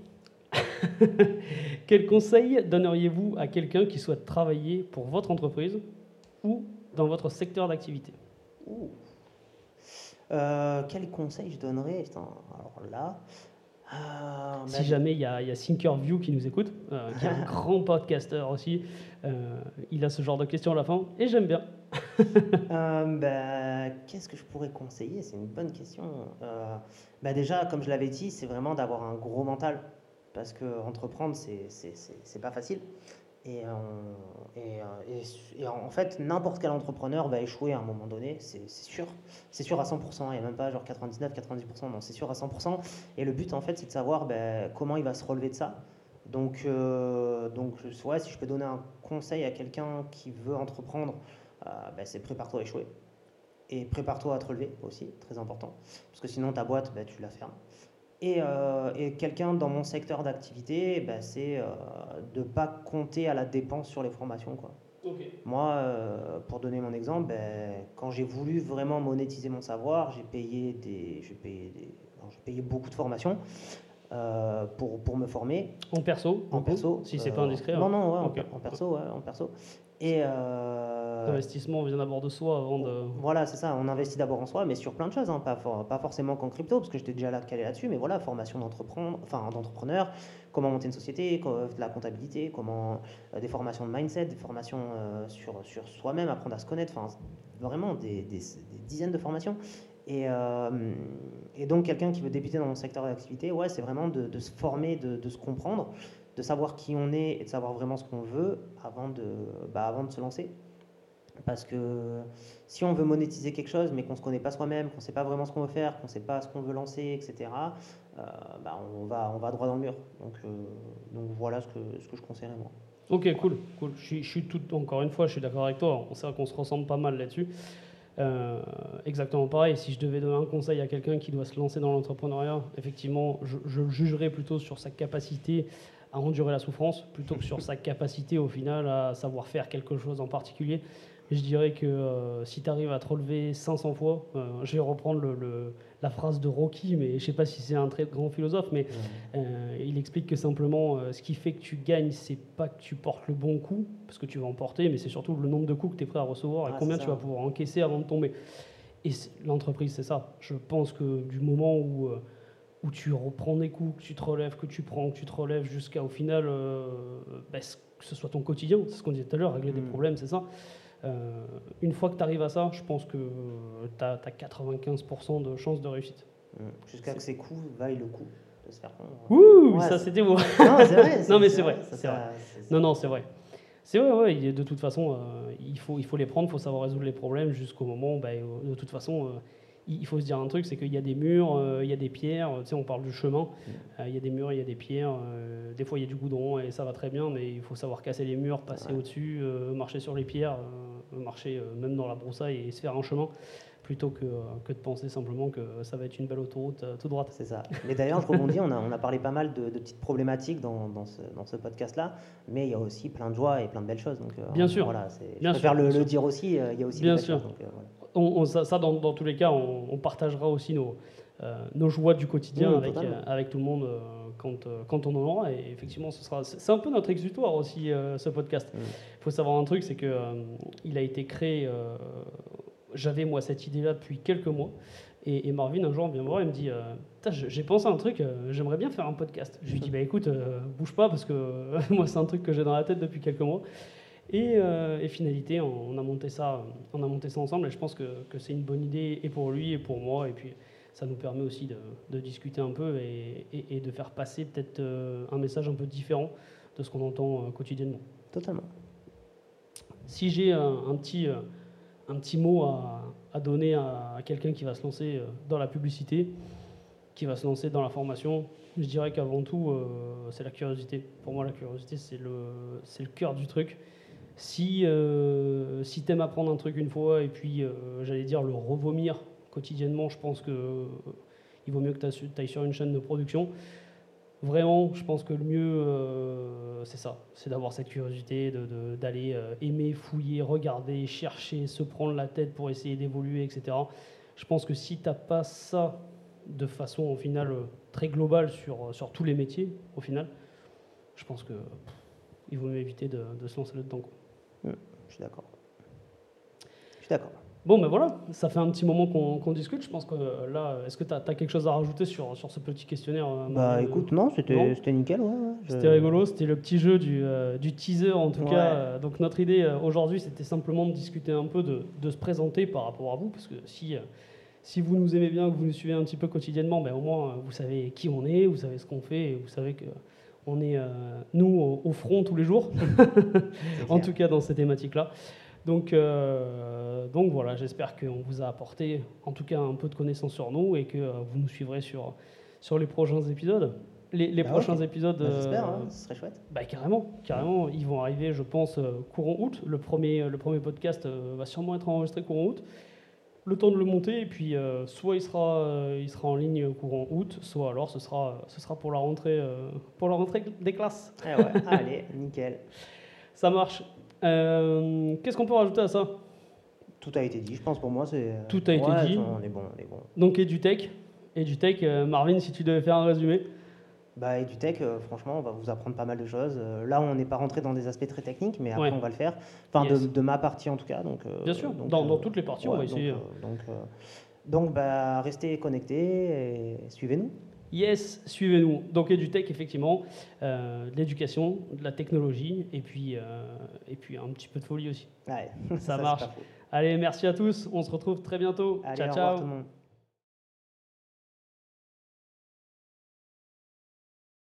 Quel conseil donneriez-vous à quelqu'un qui souhaite travailler pour votre entreprise ou dans votre secteur d'activité?
Euh, Quel conseil je donnerais? Alors là,
euh, si jamais il y, y a Thinkerview qui nous écoute, euh, qui est un grand podcasteur aussi, il a ce genre de questions à la fin et j'aime bien.
Ben, qu'est-ce que je pourrais conseiller? C'est une bonne question. Ben déjà, comme je l'avais dit, c'est vraiment d'avoir un gros mental parce que entreprendre, c'est pas facile. Et, euh, euh, en fait, n'importe quel entrepreneur va échouer à un moment donné, c'est sûr. C'est sûr à 100%, il n'y a même pas genre 99, 90%, non, c'est sûr à 100%. Et le but, en fait, c'est de savoir ben, comment il va se relever de ça. Donc, euh, donc ouais, si je peux donner un conseil à quelqu'un qui veut entreprendre, ben, c'est prépare-toi à échouer. Et prépare-toi à te relever aussi, très important. Parce que sinon, ta boîte, ben, tu la fermes. Euh, et, quelqu'un dans mon secteur d'activité, ben, c'est euh, de ne pas compter à la dépense sur les formations. Quoi. Moi, euh, pour donner mon exemple, ben, quand j'ai voulu vraiment monétiser mon savoir, j'ai payé, des, j'ai payé, des, j'ai payé beaucoup de formations. pour, pour me former.
En perso
En perso.
Si c'est pas indiscret.
Non, hein. non, ouais, en, perso, ouais, en perso. Et
euh, L'investissement vient d'abord de soi avant de.
Voilà, c'est ça. On investit d'abord en soi, mais sur plein de choses, hein. pas, pas forcément qu'en crypto, parce que j'étais déjà là calé là-dessus, mais voilà, formation d'entrepreneur, enfin d'entrepreneur, comment monter une société, de la comptabilité, comment euh, des formations de mindset, des formations euh, sur, sur soi-même, apprendre à se connaître, enfin vraiment des, des, dizaines de formations. Et, et donc quelqu'un qui veut débuter dans mon secteur d'activité, ouais, c'est vraiment de, de, se former, de, de se comprendre de savoir qui on est et de savoir vraiment ce qu'on veut avant de, bah, avant de se lancer. Parce que si on veut monétiser quelque chose, mais qu'on ne se connaît pas soi-même, qu'on ne sait pas vraiment ce qu'on veut faire, qu'on ne sait pas ce qu'on veut lancer, etc., euh, bah, on, va, on va droit dans le mur. Donc, euh, donc voilà ce que, ce que je conseillerais moi.
Ok, cool. cool. Je, tout, encore une fois, je suis d'accord avec toi. On sait qu'on se ressemble pas mal là-dessus. Euh, exactement pareil. Si je devais donner un conseil à quelqu'un qui doit se lancer dans l'entrepreneuriat, effectivement, je, je jugerais plutôt sur sa capacité à endurer la souffrance plutôt que sur sa capacité au final à savoir faire quelque chose en particulier. Je dirais que euh, si tu arrives à te relever 500 fois, euh, je vais reprendre le, la phrase de Rocky, mais je ne sais pas si c'est un très grand philosophe, mais euh, il explique que simplement ce qui fait que tu gagnes, c'est pas que tu portes le bon coup, parce que tu vas en porter, mais c'est surtout le nombre de coups que tu es prêt à recevoir et ah, combien tu vas pouvoir encaisser avant de tomber. Et l'entreprise, c'est ça. Je pense que du moment où où tu reprends des coups, que tu te relèves, que tu prends, que tu te relèves, jusqu'à au final, euh, bah, que ce soit ton quotidien, c'est ce qu'on disait tout à l'heure, régler des mm. problèmes, c'est ça. Euh, une fois que tu arrives à ça, je pense que tu as, 95% de chances de réussite.
Mm. Jusqu'à que ces coups vaillent le coup de se faire prendre.
Ouh, ça c'était beau.
Non, c'est vrai.
non, mais c'est vrai. Non, non, c'est vrai. C'est vrai, ouais, de toute façon, euh, il, faut, il faut les prendre, il faut savoir résoudre les problèmes jusqu'au moment où, bah, de toute façon, il faut se dire un truc, c'est qu'il y a des murs, euh, il y a des pierres, tu sais, on parle du chemin, mm. euh, il y a des murs, il y a des pierres, euh, des fois il y a du goudron et ça va très bien, mais il faut savoir casser les murs, passer au-dessus, marcher sur les pierres, marcher même dans la broussaille et se faire un chemin plutôt que, que, de penser simplement que ça va être une belle autoroute tout droite.
C'est ça. Mais d'ailleurs, je rebondis, on a, on a parlé pas mal de, petites problématiques dans, dans ce, dans ce podcast-là, mais il y a aussi plein de joie et plein de belles choses. Donc,
bien sûr.
Voilà, je préfère le, le, dire aussi, il y a aussi
bien sûr. Choses, on, ça, dans, tous les cas, on, partagera aussi nos, euh, nos joies du quotidien avec, euh, avec, tout le monde euh, quand, quand, on en aura. Et effectivement, ce sera, c'est un peu notre exutoire aussi, ce podcast. Il faut savoir un truc, c'est que il a été créé. J'avais moi cette idée-là depuis quelques mois. Et, Marvin, un jour, vient me voir et me dit J'ai pensé à un truc, j'aimerais bien faire un podcast. Je lui dis Bah écoute, bouge pas parce que moi, c'est un truc que j'ai dans la tête depuis quelques mois. Euh, et, finalité, on, a monté ça, on a monté ça ensemble et je pense que, c'est une bonne idée et pour lui et pour moi. Et puis ça nous permet aussi de, discuter un peu et, de faire passer peut-être euh, un message un peu différent de ce qu'on entend euh, quotidiennement.
Totalement.
Si j'ai un, petit, un petit mot à, donner à, quelqu'un qui va se lancer dans la publicité, qui va se lancer dans la formation, je dirais qu'avant tout, c'est la curiosité. Pour moi, la curiosité, c'est le, le cœur du truc. Si, euh, si tu aimes apprendre un truc une fois et puis, euh, j'allais dire, le revomir quotidiennement, je pense qu'il euh, il vaut mieux que tu ailles sur une chaîne de production. Vraiment, je pense que le mieux, c'est ça, c'est d'avoir cette curiosité, d'aller aimer, fouiller, regarder, chercher, se prendre la tête pour essayer d'évoluer, etc. Je pense que si tu n'as pas ça de façon au final très globale sur, sur tous les métiers au final, je pense que il vaut mieux éviter de, de se lancer là-dedans.
Mm, Je suis d'accord. Je suis d'accord.
Bon, ben voilà, ça fait un petit moment qu'on discute. Je pense que euh, là, est-ce que tu as, quelque chose à rajouter sur, sur ce petit questionnaire euh,
Bah écoute, non, c'était nickel, ouais. ouais. Je-
C'était rigolo, c'était le petit jeu du, euh, du teaser en tout
Ouais.
cas. Euh, Donc notre idée euh, aujourd'hui, c'était simplement de discuter un peu, de, de se présenter par rapport à vous, parce que si, euh, si vous nous aimez bien, que vous nous suivez un petit peu quotidiennement, ben, au moins euh, vous savez qui on est, vous savez ce qu'on fait, et vous savez que on est, euh, nous, au, front tous les jours, en tout cas dans ces thématiques-là. Donc, euh, donc voilà, j'espère qu'on vous a apporté en tout cas un peu de connaissances sur nous et que euh, vous nous suivrez sur, sur les prochains épisodes. Les, les
Bah,
prochains épisodes,
Bah, J'espère,
euh,
hein, ce serait chouette.
bah, carrément, carrément. Ils vont arriver, je pense, courant août. Le premier, le premier podcast va sûrement être enregistré courant août. Le temps de le monter, et puis euh, soit il sera, euh, il sera en ligne courant août, soit alors ce sera, ce sera pour la rentrée, euh, pour la rentrée des classes.
Eh ouais, allez, nickel.
Ça marche. Euh, Qu'est-ce qu'on peut rajouter à ça?
Tout a été dit, je pense pour moi, c'est.
Tout a été
Ouais,
dit.
On est bon, on est bon.
Donc EduTech. EduTech, euh, Marvin, si tu devais faire un résumé.
Bah, et du tech, euh, franchement, on va vous apprendre pas mal de choses. Euh, là, on n'est pas rentré dans des aspects très techniques, mais après,
Ouais.
on va le faire. Enfin,
Yes.
de, de ma partie en tout cas. Donc, euh,
Bien sûr,
donc,
dans,
euh,
dans toutes les parties, on va essayer.
Donc, euh, donc, donc, bah, restez connectés et suivez-nous.
Yes, suivez-nous. Donc EduTech, effectivement, de l'éducation, de la technologie, et puis, et puis un petit peu de folie aussi.
Ouais,
Ça marche. Allez, merci à tous. On se retrouve très bientôt.
Allez,
ciao,
revoir
ciao.
tout le monde.